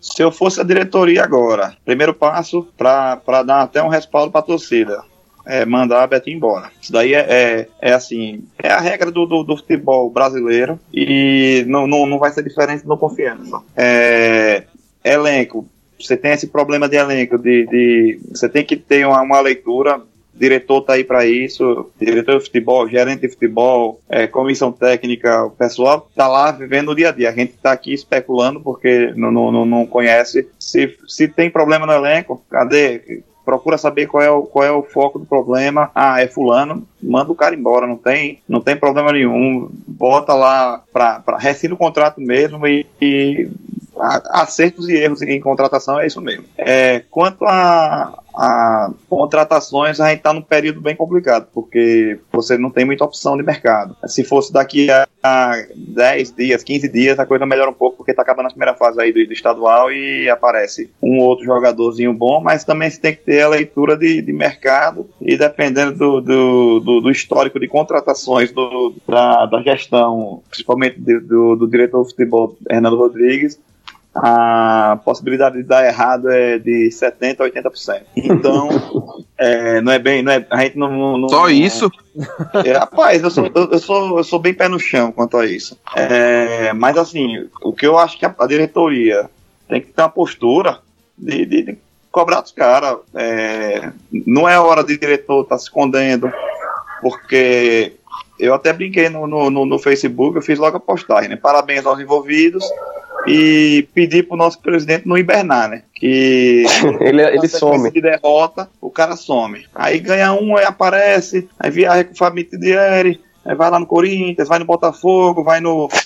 se eu fosse a diretoria agora, primeiro passo para dar até um respaldo para a torcida. É mandar a Betinho embora. Isso daí é, é, é, assim, é a regra do, do, do, futebol brasileiro e não, não, não vai ser diferente no confiança. É, elenco, você tem esse problema de elenco, de, de você tem que ter uma, uma leitura diretor está aí para isso, diretor de futebol, gerente de futebol, é, comissão técnica, o pessoal está lá vivendo o dia a dia. A gente está aqui especulando porque não, não, não conhece. Se, se tem problema no elenco, cadê? procura saber qual é, o, qual é o foco do problema. Ah, é fulano, manda o cara embora, não tem, não tem problema nenhum. Bota lá para rescinde o contrato mesmo e, e acertos e erros em contratação é isso mesmo. É, quanto a, a contratações, a gente está num período bem complicado, porque você não tem muita opção de mercado. Se fosse daqui a 10 dias, 15 dias, a coisa melhora um pouco, porque está acabando a primeira fase aí do, do, estadual e aparece um outro jogadorzinho bom, mas também você tem que ter a leitura de, de mercado e dependendo do, do, do, do histórico de contratações do, da, da gestão, principalmente do, do diretor de futebol, Hernando Rodrigues, a possibilidade de dar errado é de 70% a 80%. Então, é, não é bem. Não é, a gente não. não Só isso? É, rapaz, eu sou, eu, sou, eu sou bem pé no chão quanto a isso. É, mas, assim, o que eu acho que a, a diretoria tem que ter uma postura de, de, de cobrar dos caras. É, não é hora de diretor estar tá se escondendo, porque eu até brinquei no, no, no, Facebook, eu fiz logo a postagem, né? Parabéns aos envolvidos e pedir pro nosso presidente não hibernar, né? Que ele, ele some. De derrota, o cara some. Aí ganha um, aí aparece, aí viaja com o Fabio Tidieri, aí vai lá no Corinthians, vai no Botafogo, vai no.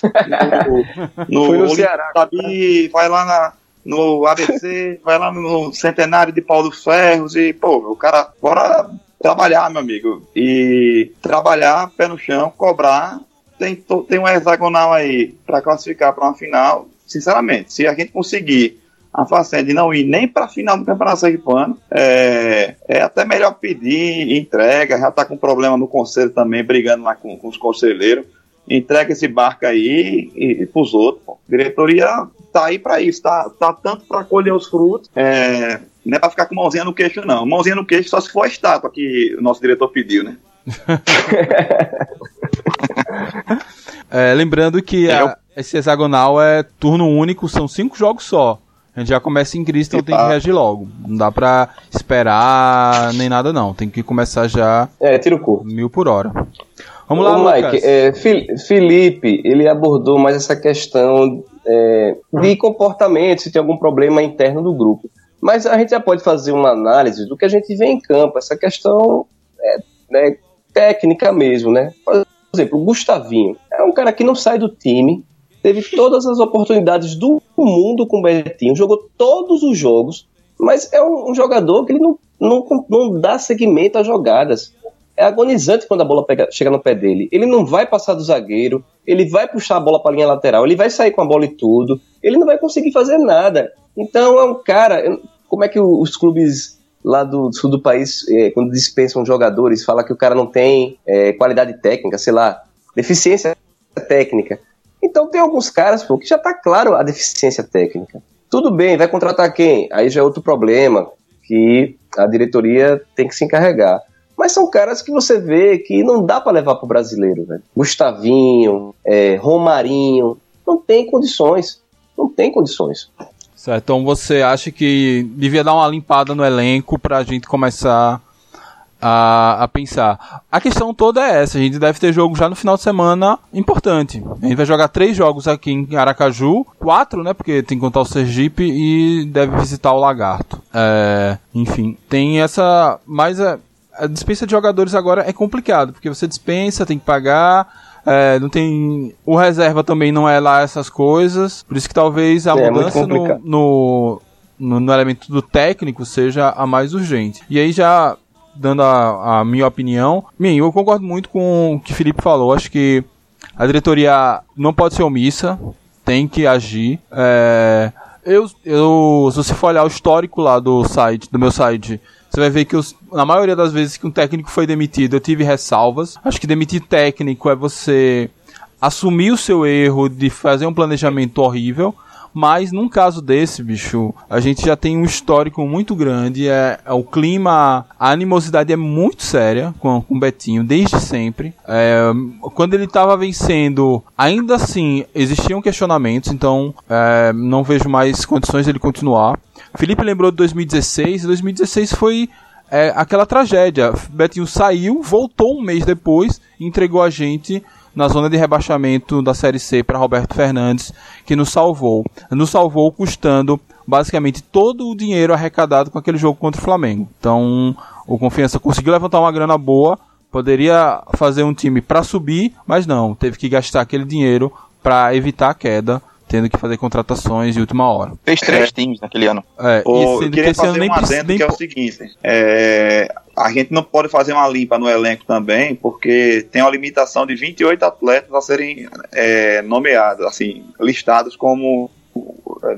No, no, no, no Ceará. Tabi, vai lá na, no ABC, vai lá no centenário de Paulo Ferros e, pô, o cara, bora trabalhar, meu amigo. E trabalhar, pé no chão, cobrar. Tem, tem um hexagonal aí para classificar para uma final sinceramente, se a gente conseguir a façanha de não ir nem para a final do Campeonato Sergipano, é, é até melhor pedir entrega, já está com problema no conselho também, brigando lá com, com os conselheiros, entrega esse barco aí e, e para os outros. Pô. A diretoria tá aí para isso, tá, tá tanto para colher os frutos, é, não é para ficar com mãozinha no queixo não, mãozinha no queixo só se for a estátua que o nosso diretor pediu, né? é, lembrando que a, esse hexagonal é turno único, são cinco jogos só. A gente já começa em crise, então tem que reagir logo. Não dá pra esperar nem nada, não. Tem que começar já. É, tira o cu. Mil por hora. Vamos lá, Mike, é, Felipe, ele abordou mais essa questão é, de comportamento, se tem algum problema interno do grupo. Mas a gente já pode fazer uma análise do que a gente vê em campo, essa questão é, né, técnica mesmo, né? Por exemplo, o Gustavinho é um cara que não sai do time, teve todas as oportunidades do mundo com o Betinho, jogou todos os jogos, mas é um, um jogador que ele não, não, não dá seguimento às jogadas. É agonizante quando a bola pega, chega no pé dele. Ele não vai passar do zagueiro, ele vai puxar a bola para a linha lateral, ele vai sair com a bola e tudo, ele não vai conseguir fazer nada. Então é um cara, como é que os clubes lá do sul do país, é, quando dispensam jogadores, fala que o cara não tem é, qualidade técnica, sei lá, deficiência técnica. Então tem alguns caras, pô, que já tá claro a deficiência técnica. Tudo bem, vai contratar quem? Aí já é outro problema que a diretoria tem que se encarregar. Mas são caras que você vê que não dá para levar pro brasileiro, velho. Gustavinho, é, Romarinho, não tem condições. Não tem condições. Certo, então você acha que devia dar uma limpada no elenco pra gente começar a, a, pensar. A questão toda é essa: a gente deve ter jogo já no final de semana importante. A gente vai jogar três jogos aqui em Aracaju, quatro, né? Porque tem que contar o Sergipe e deve visitar o Lagarto. É, enfim, tem essa. Mas a, a dispensa de jogadores agora é complicado, porque você dispensa, tem que pagar. É, não tem. O reserva também não é lá essas coisas. Por isso que talvez a é, mudança no, no, no, no, elemento do técnico seja a mais urgente. E aí já dando a, a minha opinião. Mim, eu concordo muito com o que o Felipe falou. Acho que a diretoria não pode ser omissa, tem que agir. É, eu, eu, se você for olhar o histórico lá do site, do meu site, você vai ver que os, na maioria das vezes que um técnico foi demitido, eu tive ressalvas. Acho que demitir técnico é você assumir o seu erro de fazer um planejamento horrível mas num caso desse, bicho, a gente já tem um histórico muito grande. É, é o clima, a animosidade é muito séria com, com o Betinho, desde sempre. É, quando ele estava vencendo, ainda assim existiam questionamentos, então é, não vejo mais condições dele continuar. Felipe lembrou de 2016, e 2016 foi é, aquela tragédia. Betinho saiu, voltou um mês depois entregou a gente na zona de rebaixamento da Série C para Roberto Fernandes, que nos salvou. Nos salvou custando basicamente todo o dinheiro arrecadado com aquele jogo contra o Flamengo. Então, o Confiança conseguiu levantar uma grana boa, poderia fazer um time para subir, mas não, teve que gastar aquele dinheiro para evitar a queda tendo que fazer contratações de última hora. Fez três é. times naquele ano. É, o, eu queria fazer um adendo nem... que é o seguinte, é, a gente não pode fazer uma limpa no elenco também, porque tem uma limitação de 28 atletas a serem é, nomeados, assim, listados como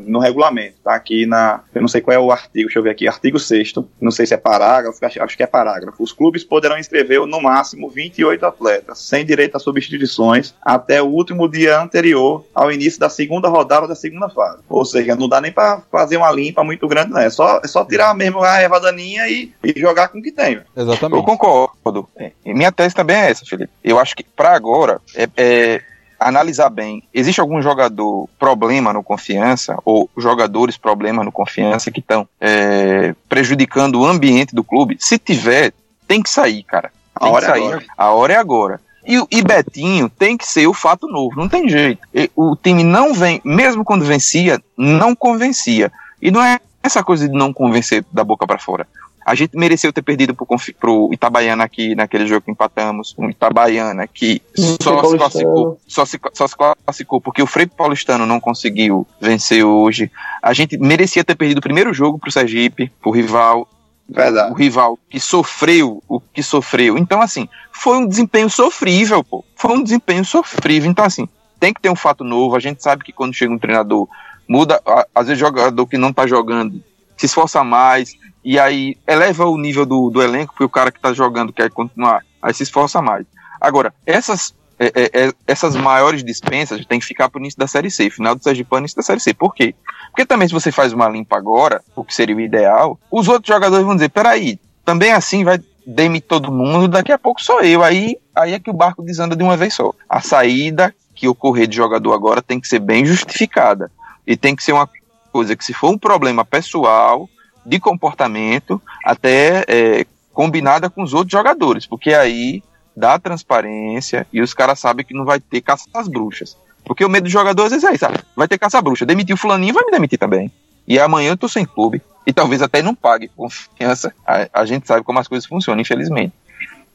no regulamento, tá aqui na, eu não sei qual é o artigo, deixa eu ver aqui, artigo 6 não sei se é parágrafo, acho que é parágrafo. Os clubes poderão inscrever no máximo 28 atletas, sem direito a substituições, até o último dia anterior ao início da segunda rodada da segunda fase. Ou seja, não dá nem para fazer uma limpa muito grande, não. É só, é só tirar mesmo a erva daninha e, e jogar com o que tem. Exatamente. Eu concordo. Minha tese também é essa, Felipe. Eu acho que para agora é, é analisar bem, existe algum jogador problema no confiança, ou jogadores problema no confiança que estão é, prejudicando o ambiente do clube? Se tiver, tem que sair, cara. Tem a hora que é sair. É agora. A hora é agora. E, e Betinho tem que ser o fato novo, não tem jeito. E, o time não vem, mesmo quando vencia, não convencia. E não é essa coisa de não convencer da boca para fora. A gente mereceu ter perdido pro, pro Itabaiana aqui naquele jogo que empatamos. Um Itabaiana que só se, classificou, só, se, só se classificou porque o Frei Paulistano não conseguiu vencer hoje. A gente merecia ter perdido o primeiro jogo pro Sergipe, pro rival. Verdade. O rival que sofreu o que sofreu. Então, assim, foi um desempenho sofrível, pô. Foi um desempenho sofrível. Então, assim, tem que ter um fato novo. A gente sabe que quando chega um treinador, muda. Às vezes, jogador que não tá jogando se esforça mais, e aí eleva o nível do, do elenco, porque o cara que está jogando quer continuar, aí se esforça mais. Agora, essas, é, é, é essas maiores dispensas tem que ficar para o início da Série C, final do Sergipano início da Série C. Por quê? Porque também se você faz uma limpa agora, o que seria o ideal, os outros jogadores vão dizer, peraí, também assim vai demitir todo mundo, daqui a pouco sou eu. Aí, aí é que o barco desanda de uma vez só. A saída que ocorrer de jogador agora tem que ser bem justificada. E tem que ser uma coisa que se for um problema pessoal, de comportamento até é, combinada com os outros jogadores, porque aí dá transparência e os caras sabem que não vai ter caça às bruxas. Porque o medo dos jogadores é isso, sabe? vai ter caça às bruxas. Demitiu o fulaninho, vai me demitir também. E amanhã eu tô sem clube. E talvez até não pague confiança. A, a gente sabe como as coisas funcionam, infelizmente.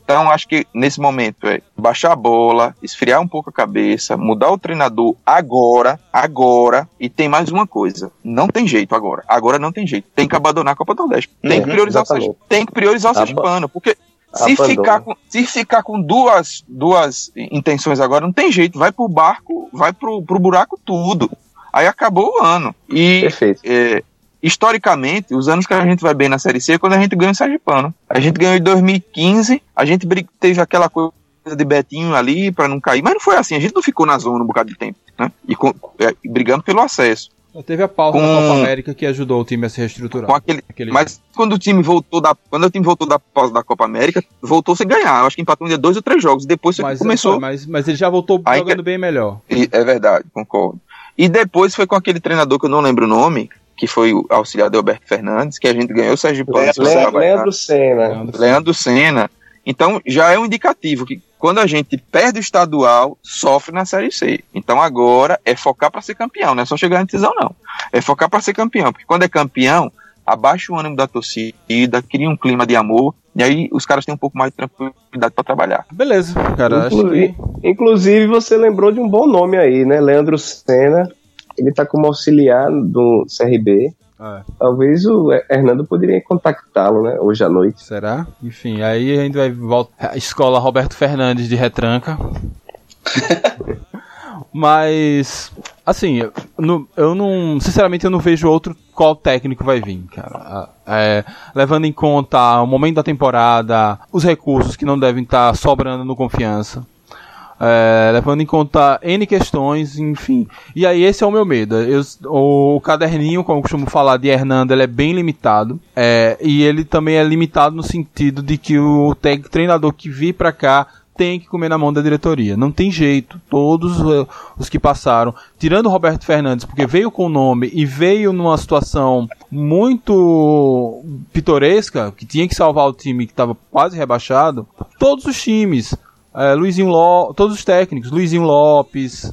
Então, acho que nesse momento é baixar a bola, esfriar um pouco a cabeça, mudar o treinador agora, agora, e tem mais uma coisa. Não tem jeito agora. Agora não tem jeito. Tem que abandonar a Copa do Nordeste. Tem uhum, que priorizar exatamente. o Tem que priorizar o Sergipano, porque se ficar, com, se ficar com duas, duas intenções agora, não tem jeito. Vai pro barco, vai pro, pro buraco tudo. Aí acabou o ano. E Perfeito. É, historicamente, os anos que a gente vai bem na Série C é quando a gente ganha o Sergipano. A gente ganhou em 2015, a gente teve aquela coisa de Betinho ali para não cair, mas não foi assim, a gente não ficou na zona um bocado de tempo, né? E, com, é, brigando pelo acesso. Teve a pausa com, da Copa América que ajudou o time a se reestruturar. Aquele, aquele... Mas quando o time voltou da. Quando o time voltou da pausa da Copa América, voltou sem ganhar. Eu acho que empatou em dois ou três jogos. Depois mas, começou. Mas, mas ele já voltou Aí jogando que... bem melhor. É verdade, concordo. E depois foi com aquele treinador que eu não lembro o nome, que foi o auxiliar de Alberto Fernandes, que a gente ganhou o Sérgio Pano. Leandro, Leandro Senna. Leandro Senna. Então já é um indicativo que quando a gente perde o estadual, sofre na Série C. Então agora é focar para ser campeão, não é só chegar na decisão, não. É focar para ser campeão, porque quando é campeão, abaixa o ânimo da torcida, cria um clima de amor, e aí os caras têm um pouco mais de tranquilidade para trabalhar. Beleza, cara. Inclusive, que... inclusive, você lembrou de um bom nome aí, né? Leandro Senna. Ele tá como auxiliar do CRB. É. Talvez o Hernando poderia contactá-lo, né? Hoje à noite. Será? Enfim, aí a gente vai voltar. Escola Roberto Fernandes de retranca. Mas, assim, eu não, eu não, Sinceramente, eu não vejo outro qual técnico vai vir, cara. É, levando em conta o momento da temporada, os recursos que não devem estar sobrando no confiança é, levando em conta N questões, enfim. E aí esse é o meu medo. Eu, o caderninho, como eu costumo falar, de Hernando, ele é bem limitado. É, e ele também é limitado no sentido de que o treinador que vir para cá tem que comer na mão da diretoria. Não tem jeito. Todos uh, os que passaram, tirando o Roberto Fernandes, porque veio com o nome e veio numa situação muito pitoresca, que tinha que salvar o time que estava quase rebaixado, todos os times é, Luizinho Lopes, todos os técnicos, Luizinho Lopes,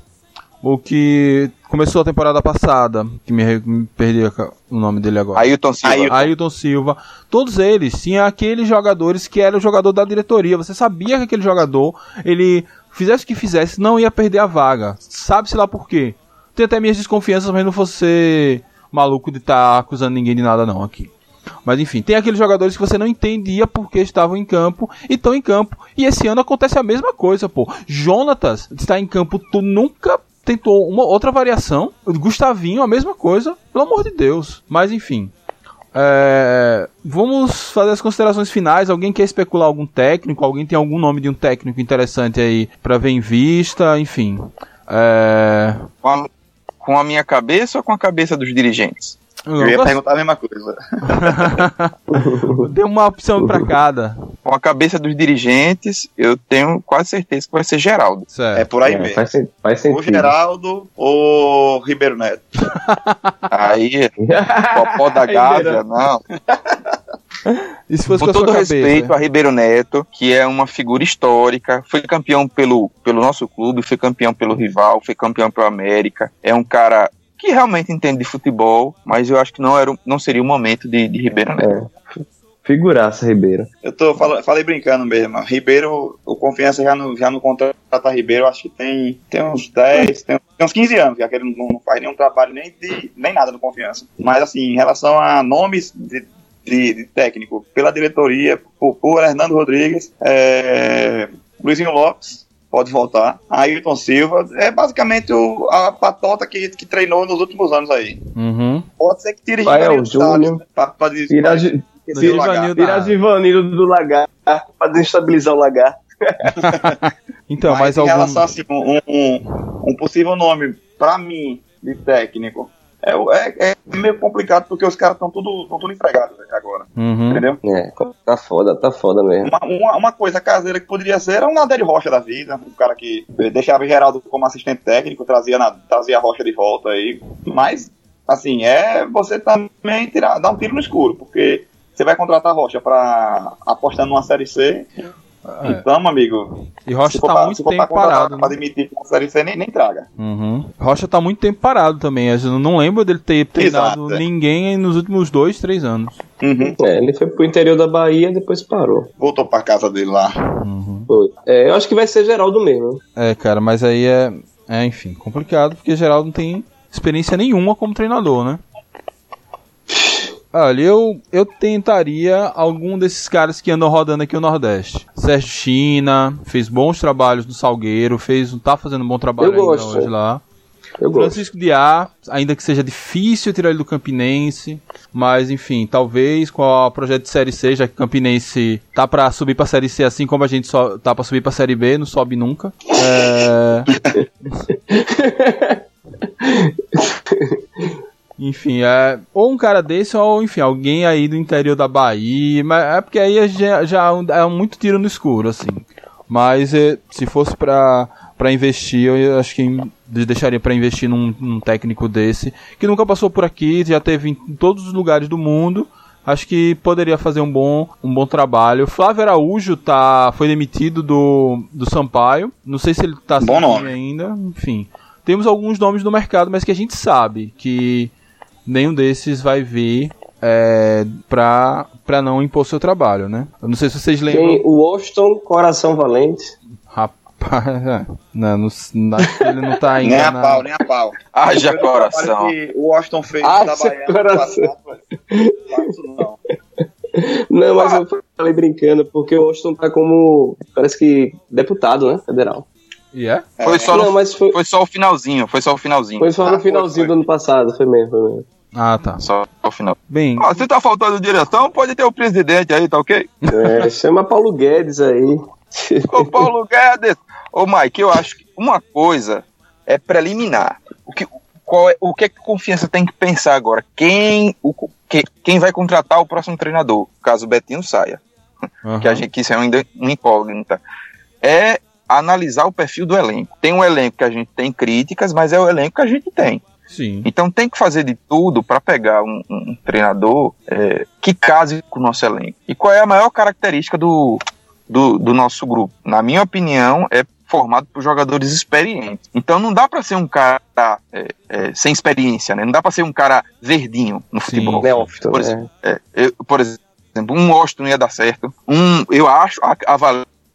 o que começou a temporada passada, que me, me perdi o nome dele agora. Ailton Silva. Ailton. Ailton Silva. Todos eles tinham aqueles jogadores que era o jogador da diretoria. Você sabia que aquele jogador, ele fizesse o que fizesse, não ia perder a vaga. Sabe-se lá por quê. Tem até minhas desconfianças, mas não fosse ser maluco de estar tá acusando ninguém de nada não aqui. Mas enfim, tem aqueles jogadores que você não entendia porque estavam em campo e estão em campo. E esse ano acontece a mesma coisa, pô. Jonatas está em campo, tu nunca tentou uma outra variação. Gustavinho, a mesma coisa, pelo amor de Deus. Mas enfim. É, vamos fazer as considerações finais. Alguém quer especular algum técnico? Alguém tem algum nome de um técnico interessante aí para ver em vista? Enfim. É... Com, a, com a minha cabeça ou com a cabeça dos dirigentes? Eu, eu ia perguntar a mesma coisa. Deu uma opção para cada. Com a cabeça dos dirigentes, eu tenho quase certeza que vai ser Geraldo. Certo. É por aí é, mesmo. Faz, faz sentido. Ou Geraldo ou Ribeiro Neto. aí, Popó da Gávea, não. Se fosse com, com todo respeito a Ribeiro Neto, que é uma figura histórica, foi campeão pelo, pelo nosso clube, foi campeão pelo rival, foi campeão pelo América, é um cara que realmente entende de futebol, mas eu acho que não, era, não seria o momento de, de Ribeiro Neto. É. Figuraça, Ribeiro. Eu tô falando, falei brincando mesmo. Ribeiro, o confiança já no, já no contrata Ribeiro, acho que tem, tem uns 10, tem, tem uns 15 anos, já que ele não, não, faz nenhum trabalho nem, de, nem nada no confiança. Mas assim, em relação a nomes de, de, de técnico pela diretoria, por, por Hernando Rodrigues, é, Luizinho Lopes, pode voltar. Ailton Silva é basicamente o, a patota que, que treinou nos últimos anos aí. Uhum. Pode ser que tire Rafael Júnior. Tirar Givanildo do lagar para desestabilizar o lagar. então, mas, mas em algum... relação assim, um, um, um possível nome para mim de técnico é, é, é, meio complicado porque os caras estão tudo, tudo empregados agora. Uhum. Entendeu? É, tá foda, tá foda mesmo. Uma, uma, uma, coisa caseira que poderia ser era um Nader Rocha da vida, um cara que deixava Geraldo como assistente técnico, trazia, na, trazia a Rocha de volta aí. Mas, assim, é você também tirar, dar um tiro no escuro, porque você vai contratar a Rocha para apostar numa Série C é. Então, amigo. E Rocha tá pra, muito tempo parado. Pra demitir com série C, nem, nem traga. Uhum. Rocha tá muito tempo parado também. Eu não lembro dele ter treinado Exato, é. ninguém nos últimos dois, três anos. Uhum. É, ele foi pro interior da Bahia e depois parou. Voltou pra casa dele lá. Uhum. É, eu acho que vai ser Geraldo mesmo. É, cara, mas aí é, é, enfim, complicado porque Geraldo não tem experiência nenhuma como treinador, né? Olha, eu, eu tentaria algum desses caras que andam rodando aqui no Nordeste. Sérgio China, fez bons trabalhos no Salgueiro, fez, tá fazendo um bom trabalho ainda hoje lá. Eu gosto. Francisco Diá, ainda que seja difícil tirar ele do Campinense, mas enfim, talvez com o projeto de Série C, já que o Campinense tá pra subir pra Série C assim como a gente só tá pra subir pra Série B, não sobe nunca. É... Enfim, é. Ou um cara desse, ou enfim, alguém aí do interior da Bahia. Mas é porque aí já, já é muito tiro no escuro, assim. Mas é, se fosse pra, pra investir, eu acho que deixaria pra investir num, num técnico desse, que nunca passou por aqui, já teve em todos os lugares do mundo. Acho que poderia fazer um bom, um bom trabalho. Flávio Araújo tá, foi demitido do, do Sampaio. Não sei se ele tá nome. ainda. Enfim. Temos alguns nomes no mercado, mas que a gente sabe que nenhum desses vai vir é, pra, pra não impor seu trabalho, né? Eu não sei se vocês lembram. Tem o Washington Coração Valente. Rapaz, é. não, não, não, ele não tá ainda Nem a pau, nem a pau. Haja coração. o Washington fez Haja coração. passado, não não. Não, mas eu falei brincando, porque o Washington tá como. Parece que deputado, né? Federal. E é? Foi só, não, no, mas foi, foi só o finalzinho, foi só o finalzinho. foi só Ah, no foi, finalzinho foi. do ano passado, foi mesmo, foi mesmo. Ah, tá. Só o final. Bem, Ó, se tá faltando direção, pode ter o presidente aí, tá ok? É, chama Paulo Guedes aí. Ô Paulo Guedes. Ô Mike, eu acho que uma coisa é preliminar. O que, qual é, o que é que a confiança tem que pensar agora? Quem, o, que, quem vai contratar o próximo treinador, caso o Betinho saia? aham. Que a gente que isso é ainda uma incógnita. É analisar o perfil do elenco. Tem um elenco que a gente tem críticas, mas é o elenco que a gente tem. Sim. Então tem que fazer de tudo para pegar um, um treinador é, que case com o nosso elenco. E qual é a maior característica do, do, do nosso grupo? Na minha opinião, é formado por jogadores experientes. Então não dá para ser um cara é, é, sem experiência, né? Não dá para ser um cara verdinho no futebol. Neófito, Por né? exemplo, é, eu- por exemplo, um Washington não ia dar certo. Um, eu acho, a-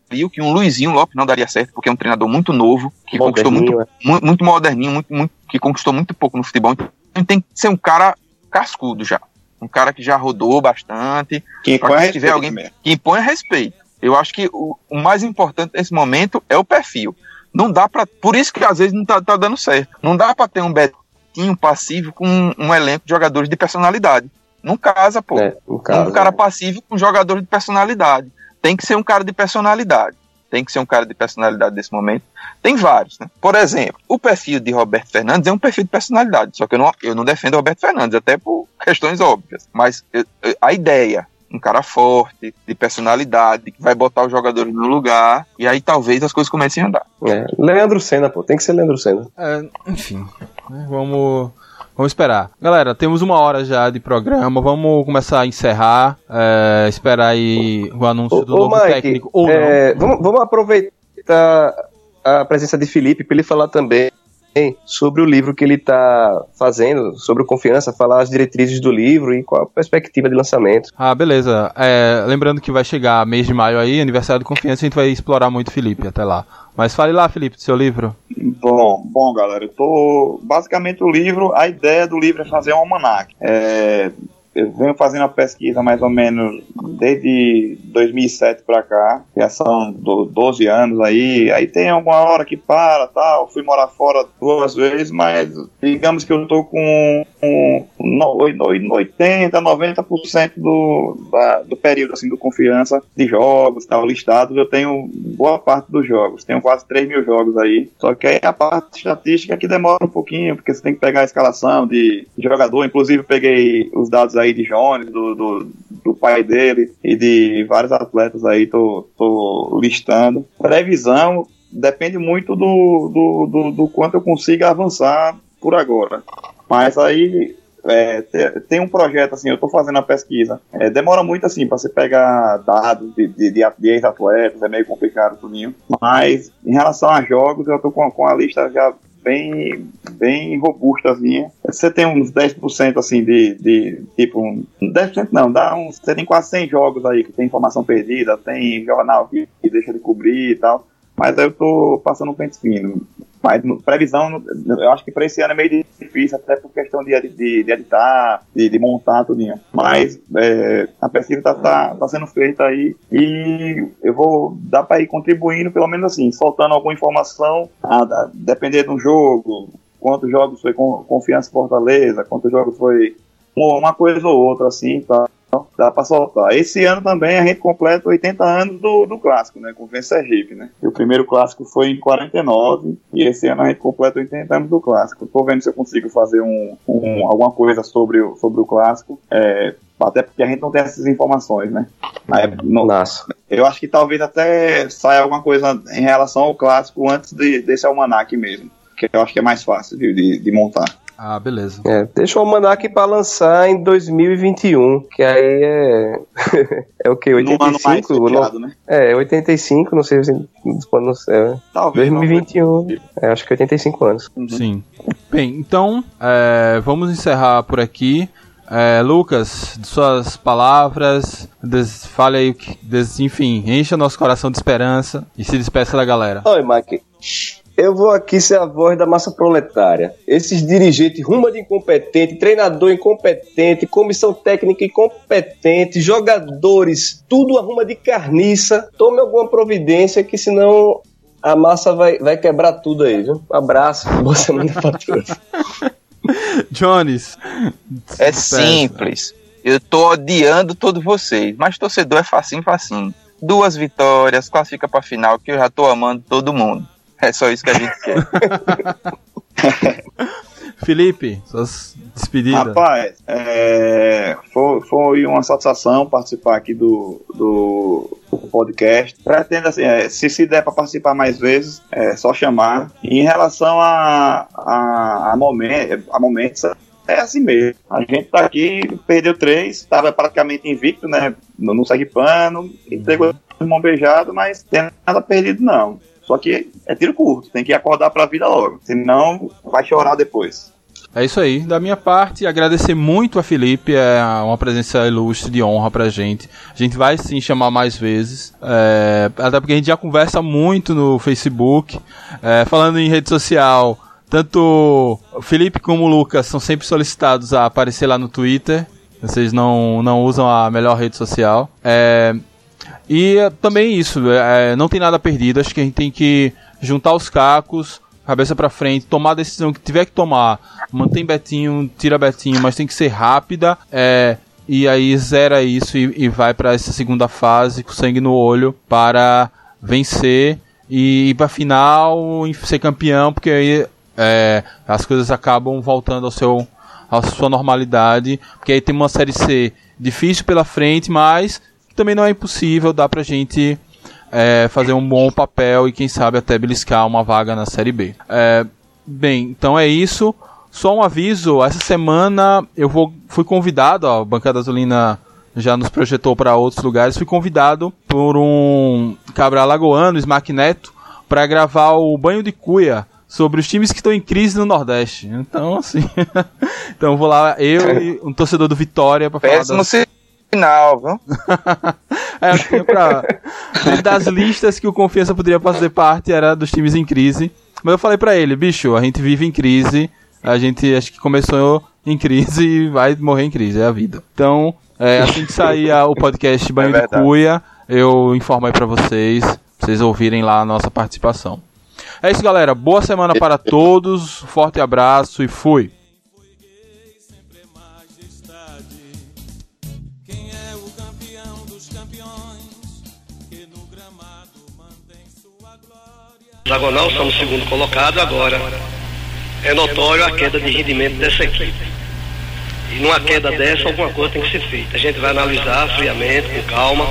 avalio que um Luizinho Lopes não daria certo, porque é um treinador muito novo, que conquistou muito Moderninho, é. muito, muito moderninho, muito, muito, que conquistou muito pouco no futebol. Então tem que ser um cara cascudo já. Um cara que já rodou bastante, Que Pra põe que a tiver respeito alguém- mesmo. que impõe respeito. Eu acho que o, o mais importante nesse momento é o perfil. Não dá para, por isso que às vezes não tá, tá dando certo. Não dá para ter um Betinho passivo com um, um elenco de jogadores de personalidade. Não casa, pô. É, no caso, um cara né? passivo com jogador de personalidade. Tem que ser um cara de personalidade. Tem que ser um cara de personalidade nesse momento. Tem vários, né? Por exemplo, o perfil de Roberto Fernandes é um perfil de personalidade. Só que eu não, eu não defendo Roberto Fernandes, até por questões óbvias. Mas eu- eu- a ideia, um cara forte, de personalidade, que vai botar os jogadores no lugar, e aí talvez as coisas comecem a andar. É. Leandro Senna, pô, tem que ser Leandro Senna. É, enfim, né, vamos, vamos esperar. Galera, temos uma hora já de programa, vamos começar a encerrar, é, esperar aí o anúncio do Ô, ô, novo Mike, técnico, ou é, vamos, vamos aproveitar a presença de Felipe para ele falar também sobre o livro que ele está fazendo, sobre o Confiança, falar as diretrizes do livro e qual a perspectiva de lançamento. Ah, beleza. É, lembrando que vai chegar mês de maio aí, aniversário do Confiança, a gente vai explorar muito o Felipe até lá. Mas fale lá, Felipe, do seu livro. Bom, bom, galera, eu tô. Basicamente, o livro, a ideia do livro é fazer um almanac. É, eu venho fazendo a pesquisa mais ou menos desde 2007 para cá, já são do- 12 anos aí. Aí tem alguma hora que para, tal. Fui morar fora duas vezes, mas digamos que eu tô com, com no- no- 80, 90% do, da- do período assim, do confiança de jogos, tal, listados. Eu tenho boa parte dos jogos, tenho quase 3 mil jogos aí. Só que aí a parte estatística que demora um pouquinho, porque você tem que pegar a escalação de jogador. Inclusive, peguei os dados aí de Jones, do, do, do pai dele e de vários atletas aí, tô, tô listando. Previsão depende muito do, do, do, do quanto eu consiga avançar por agora. Mas aí é, te- tem um projeto assim, eu estou fazendo a pesquisa. É, demora muito assim para você pegar dados de, de, de, de ex-atletas, é meio complicado tudinho. Mas em relação a jogos, eu estou com, com a lista já bem, bem robustazinha. Você tem uns 10% assim de, de tipo, um, 10% não, dá uns, você tem quase 100 jogos aí que tem informação perdida, tem jornal que, que deixa de cobrir e tal. Mas aí eu tô passando um pente fino. Mas previsão, eu acho que para esse ano é meio difícil, até por questão de, de, de editar, de, de montar tudo. Mas é, a pesquisa está tá, tá sendo feita aí e eu vou dar para ir contribuindo, pelo menos assim, soltando alguma informação, a, a, depender de um jogo, quantos jogos foi com Confiança Fortaleza, quantos jogos foi uma coisa ou outra assim, tá? Dá para soltar. Esse ano também a gente completa 80 anos do, do clássico, né? Com o Sergipe, né? E o primeiro clássico foi em 49 e esse ano a gente completa 80 anos do clássico. Tô vendo se eu consigo fazer um, um alguma coisa sobre, o, sobre o clássico. É, até porque a gente não tem essas informações, né? Não, Nossa. eu acho que talvez até saia alguma coisa em relação ao clássico antes de, desse almanac mesmo. Que eu acho que é mais fácil de, de, de montar. Ah, beleza. É, deixa o Almanac pra lançar em 2021, que aí é. é o que? Num ano mais 85? fechado, né? É, 85, não sei se. Não sei, é, Talvez. 2021. É, acho que 85 anos. Sim. Bem, então, é, vamos encerrar por aqui. É, Lucas, suas palavras, des, fale aí o que. Des, enfim, encha nosso coração de esperança e se despeça da galera. Oi, Mike. Eu vou aqui ser a voz da massa proletária. Esses dirigentes rumo de incompetente, treinador incompetente, comissão técnica incompetente, jogadores, tudo arruma de carniça. Tome alguma providência que senão a massa vai, vai quebrar tudo aí, viu? Um abraço, boa semana pra todos. Jones. É simples. Eu tô odiando todos vocês, mas torcedor é facinho, facinho. Duas vitórias, classifica pra final, que eu já tô amando todo mundo. É só isso que a gente quer. Felipe, suas despedidas. Rapaz, é, foi, foi uma satisfação participar aqui do, do, podcast. Pretendo, assim, é, se, se der para participar mais vezes, é só chamar. E em relação a, a, a, momen- a momentos, é assim mesmo. A gente tá aqui, perdeu três, estava praticamente invicto, né? No, no segue pano, entregou de mão beijada, mas tem nada perdido, não. Só que é tiro curto, tem que acordar pra vida logo. Senão vai chorar depois. É isso aí. Da minha parte, agradecer muito a Felipe, é uma presença ilustre de honra pra gente. A gente vai sim chamar mais vezes. é, até porque a gente já conversa muito no Facebook. É, falando em rede social, tanto Felipe como Lucas são sempre solicitados a aparecer lá no Twitter. Vocês não, não usam a melhor rede social. É, e é, também isso, é, não tem nada perdido. Acho que a gente tem que juntar os cacos, cabeça pra frente, tomar a decisão que tiver que tomar. Mantém Betinho, tira Betinho, mas tem que ser rápida. É, e aí zera isso e, e vai pra essa segunda fase com sangue no olho para vencer e ir pra final e ser campeão, porque aí é, as coisas acabam voltando ao seu à sua normalidade, porque aí tem uma série C difícil pela frente, mas também não é impossível, dá pra gente é, fazer um bom papel e quem sabe até beliscar uma vaga na série B. É, bem, então é isso. Só um aviso, essa semana eu vou, fui convidado, ó, a Bancada Azulina já nos projetou para outros lugares, fui convidado por um cabra lagoano, Smack Neto, para gravar o Banho de Cuia sobre os times que estão em crise no Nordeste. Então, assim, então vou lá, eu e um torcedor do Vitória para falar Péssimo das... sinal, viu? É, pra... das listas que o Confiança poderia fazer parte era dos times em crise. Mas eu falei pra ele, bicho, a gente vive em crise, a gente acho que começou em crise e vai morrer em crise, é a vida. Então, é, assim que sair o podcast Banho de verdade. Cuia, eu informo aí pra vocês, pra vocês ouvirem lá a nossa participação. É isso, galera. Boa semana para todos, forte abraço e fui. Hexagonal somos segundo colocado agora. É notório a queda de rendimento dessa equipe. E numa queda dessa, alguma coisa tem que ser feita. A gente vai analisar friamente, com calma,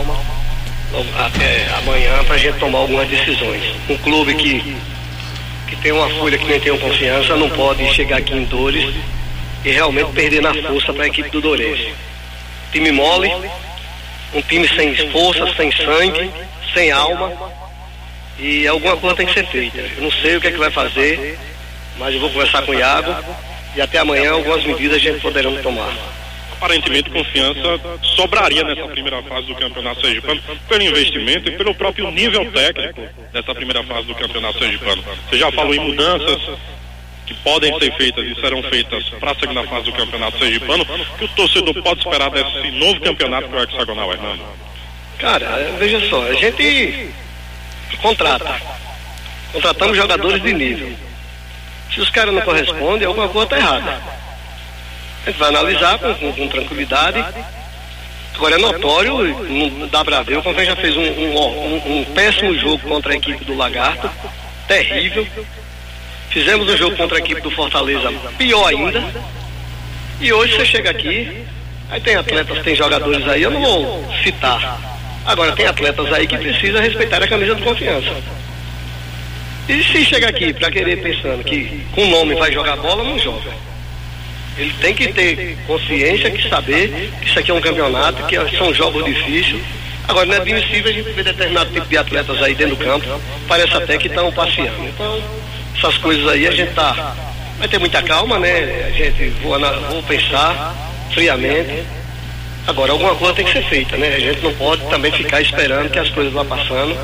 até amanhã, para a gente tomar algumas decisões. Um clube que, que tem uma folha que nem tem confiança não pode chegar aqui em Dores e realmente perder na força para a equipe do Dourense. Time mole, um time sem força, sem sangue, sem alma. E alguma coisa tem que ser feita. Eu não sei o que é que vai fazer, mas eu vou conversar com o Iago e até amanhã algumas medidas a gente poderá tomar. aparentemente confiança sobraria nessa primeira fase do campeonato sergipano pelo investimento e pelo próprio nível técnico dessa primeira fase do campeonato sergipano. Você já falou em mudanças que podem ser feitas e serão feitas para a segunda fase do campeonato sergipano, que o torcedor pode esperar desse novo campeonato que é o hexagonal, Hernando. Cara, veja só, a gente contrata. Contratamos jogadores de nível. Se os caras não correspondem, alguma coisa está errada. A gente vai analisar com, com, com tranquilidade. Agora é notório, não dá pra ver, o Confiança já fez um, um, um, um péssimo jogo contra a equipe do Lagarto, terrível. Fizemos um jogo contra a equipe do Fortaleza, pior ainda. E hoje você chega aqui, aí tem atletas, tem jogadores aí, eu não vou citar. Agora tem atletas aí que precisam respeitar a camisa do confiança. E se chega aqui para querer pensando que com o nome vai jogar bola, não joga. Ele tem que ter consciência que saber que isso aqui é um campeonato, que são jogos difíceis. Agora não é admissível a gente ver determinado tipo de atletas aí dentro do campo. Parece até que estão passeando. Então, essas coisas aí a gente tá. Vai ter muita calma, né? A gente vou, vou pensar friamente. Agora alguma coisa tem que ser feita, né? A gente não pode também ficar esperando que as coisas vá passando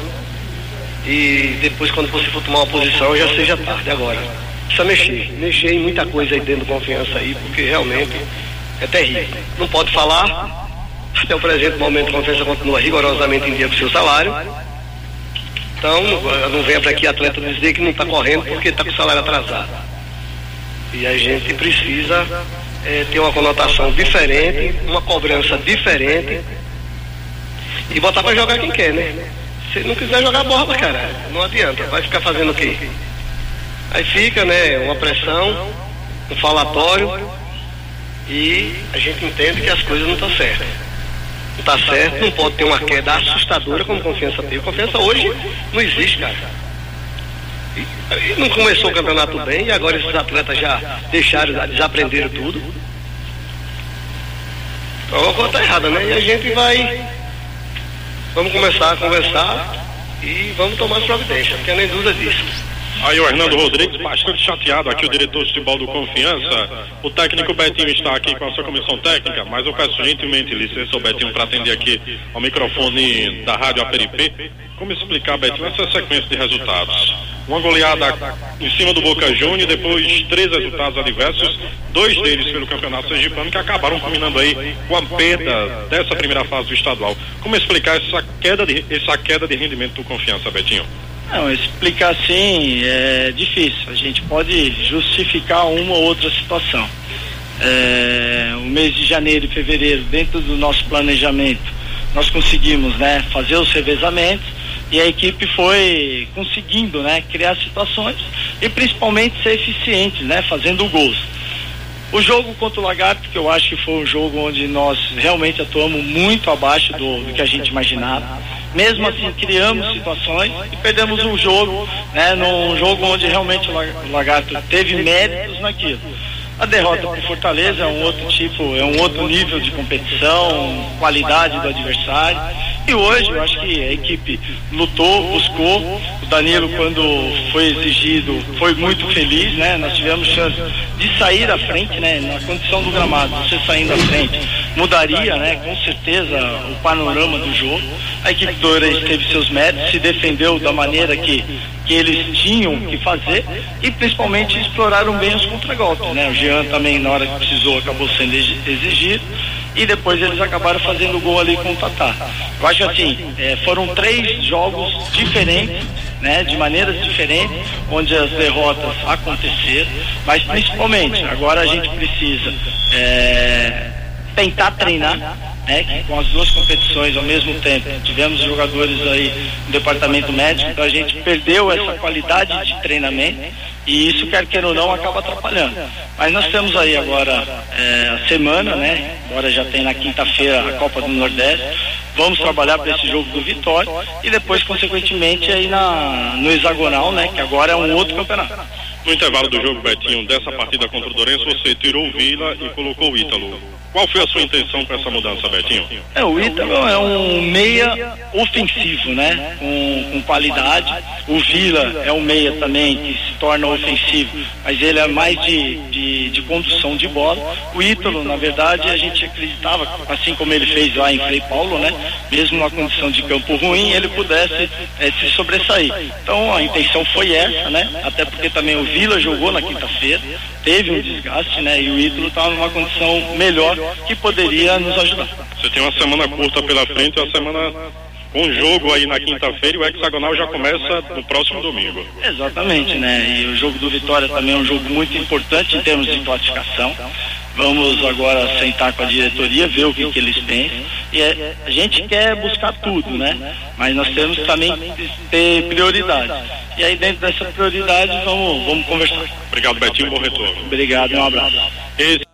e depois quando você for tomar uma posição já seja tarde agora. Precisa mexer, mexer em muita coisa aí dentro do confiança aí, porque realmente é terrível. Não pode falar, até o presente momento a confiança continua rigorosamente em dia com o seu salário. Então não venha para aqui atleta dizer que não está correndo porque está com o salário atrasado. E a gente precisa é, ter uma conotação diferente, uma cobrança diferente e botar para jogar quem quer, né? Se não quiser jogar bola, cara, não adianta. Vai ficar fazendo o quê? Aí fica, né, uma pressão, um falatório e a gente entende que as coisas não estão certas. Não está certo, não pode ter uma queda assustadora como confiança teve. Confiança hoje não existe, cara. Não começou o campeonato bem e agora esses atletas já deixaram, já tudo. Então alguma coisa está errada, né? E a gente vai Vamos começar a conversar e vamos tomar as providências, tem nem dúvida disso. Aí o Hernando Rodrigues, bastante chateado aqui, o diretor de futebol do Confiança. O técnico Betinho está aqui com a sua comissão técnica, mas eu peço gentilmente licença ao Betinho para atender aqui ao microfone da Rádio Aperipê. Como explicar, Betinho, essa sequência de resultados? Uma goleada em cima do Boca Juniors, depois três resultados adversos, dois deles pelo Campeonato Sergipano, que acabaram culminando aí com a perda dessa primeira fase do estadual. Como explicar essa queda de, essa queda de rendimento do Confiança, Betinho? Não, explicar assim é difícil. A gente pode justificar uma ou outra situação. É, o mês de janeiro e fevereiro, dentro do nosso planejamento, nós conseguimos né, fazer os revezamentos e a equipe foi conseguindo né, criar situações e principalmente ser eficiente, né, fazendo gols. O jogo contra o Lagarto, que eu acho que foi um jogo onde nós realmente atuamos muito abaixo do, do que a gente imaginava. Mesmo assim, criamos situações e perdemos um jogo, né, num jogo onde realmente o Lagarto teve méritos naquilo. A derrota para Fortaleza é um outro tipo, é um outro nível de competição, qualidade do adversário. E hoje eu acho que a equipe lutou, buscou. O Danilo, quando foi exigido, foi muito feliz, né? Nós tivemos chance de sair à frente, né? Na condição do gramado, você saindo à frente, mudaria, né? Com certeza o panorama do jogo. A equipe do Oreiz teve seus méritos, se defendeu da maneira que, que eles tinham que fazer e principalmente exploraram bem os contragolpes, né? O Jean também, na hora que precisou, acabou sendo exigido e depois eles acabaram fazendo gol ali com o Tatá. Eu acho assim, é, foram três jogos diferentes, né, de maneiras diferentes, onde as derrotas aconteceram, mas principalmente agora a gente precisa é, tentar treinar, né, com as duas competições ao mesmo tempo. Tivemos jogadores aí no departamento médico, então a gente perdeu essa qualidade de treinamento e isso, quer queira ou não, acaba atrapalhando. Mas nós temos aí agora é, a semana, né? Agora já tem na quinta-feira a Copa do Nordeste. Vamos trabalhar para esse jogo do Vitória e depois, consequentemente, aí na, no hexagonal, né? Que agora é um outro campeonato. No intervalo do jogo, Betinho, dessa partida contra o Dourenço, você tirou o Vila e colocou o Ítalo. Qual foi a sua intenção com essa mudança, Betinho? É, o Ítalo é um meia ofensivo, né? Com, com qualidade. O Vila é um meia também que se torna ofensivo, mas ele é mais de, de, de condução de bola. O Ítalo, na verdade, a gente acreditava, assim como ele fez lá em Frei Paulo, né? Mesmo numa condição de campo ruim, ele pudesse é, se sobressair. Então a intenção foi essa, né? Até porque também o Vila jogou na quinta-feira, teve um desgaste, né? E o Ítalo estava numa condição melhor que poderia nos ajudar. Você tem uma semana curta pela frente, uma semana com um jogo aí na quinta-feira e o hexagonal já começa no próximo domingo. Exatamente, né? E o jogo do Vitória também é um jogo muito importante em termos de classificação. Vamos agora sentar com a diretoria, ver o que, que eles pensam. E é- a gente quer buscar tudo, né? Mas nós temos também que ter prioridade. E aí dentro dessa prioridade vamos, vamos conversar. Obrigado, Betinho. Bom retorno. Obrigado um abraço. Esse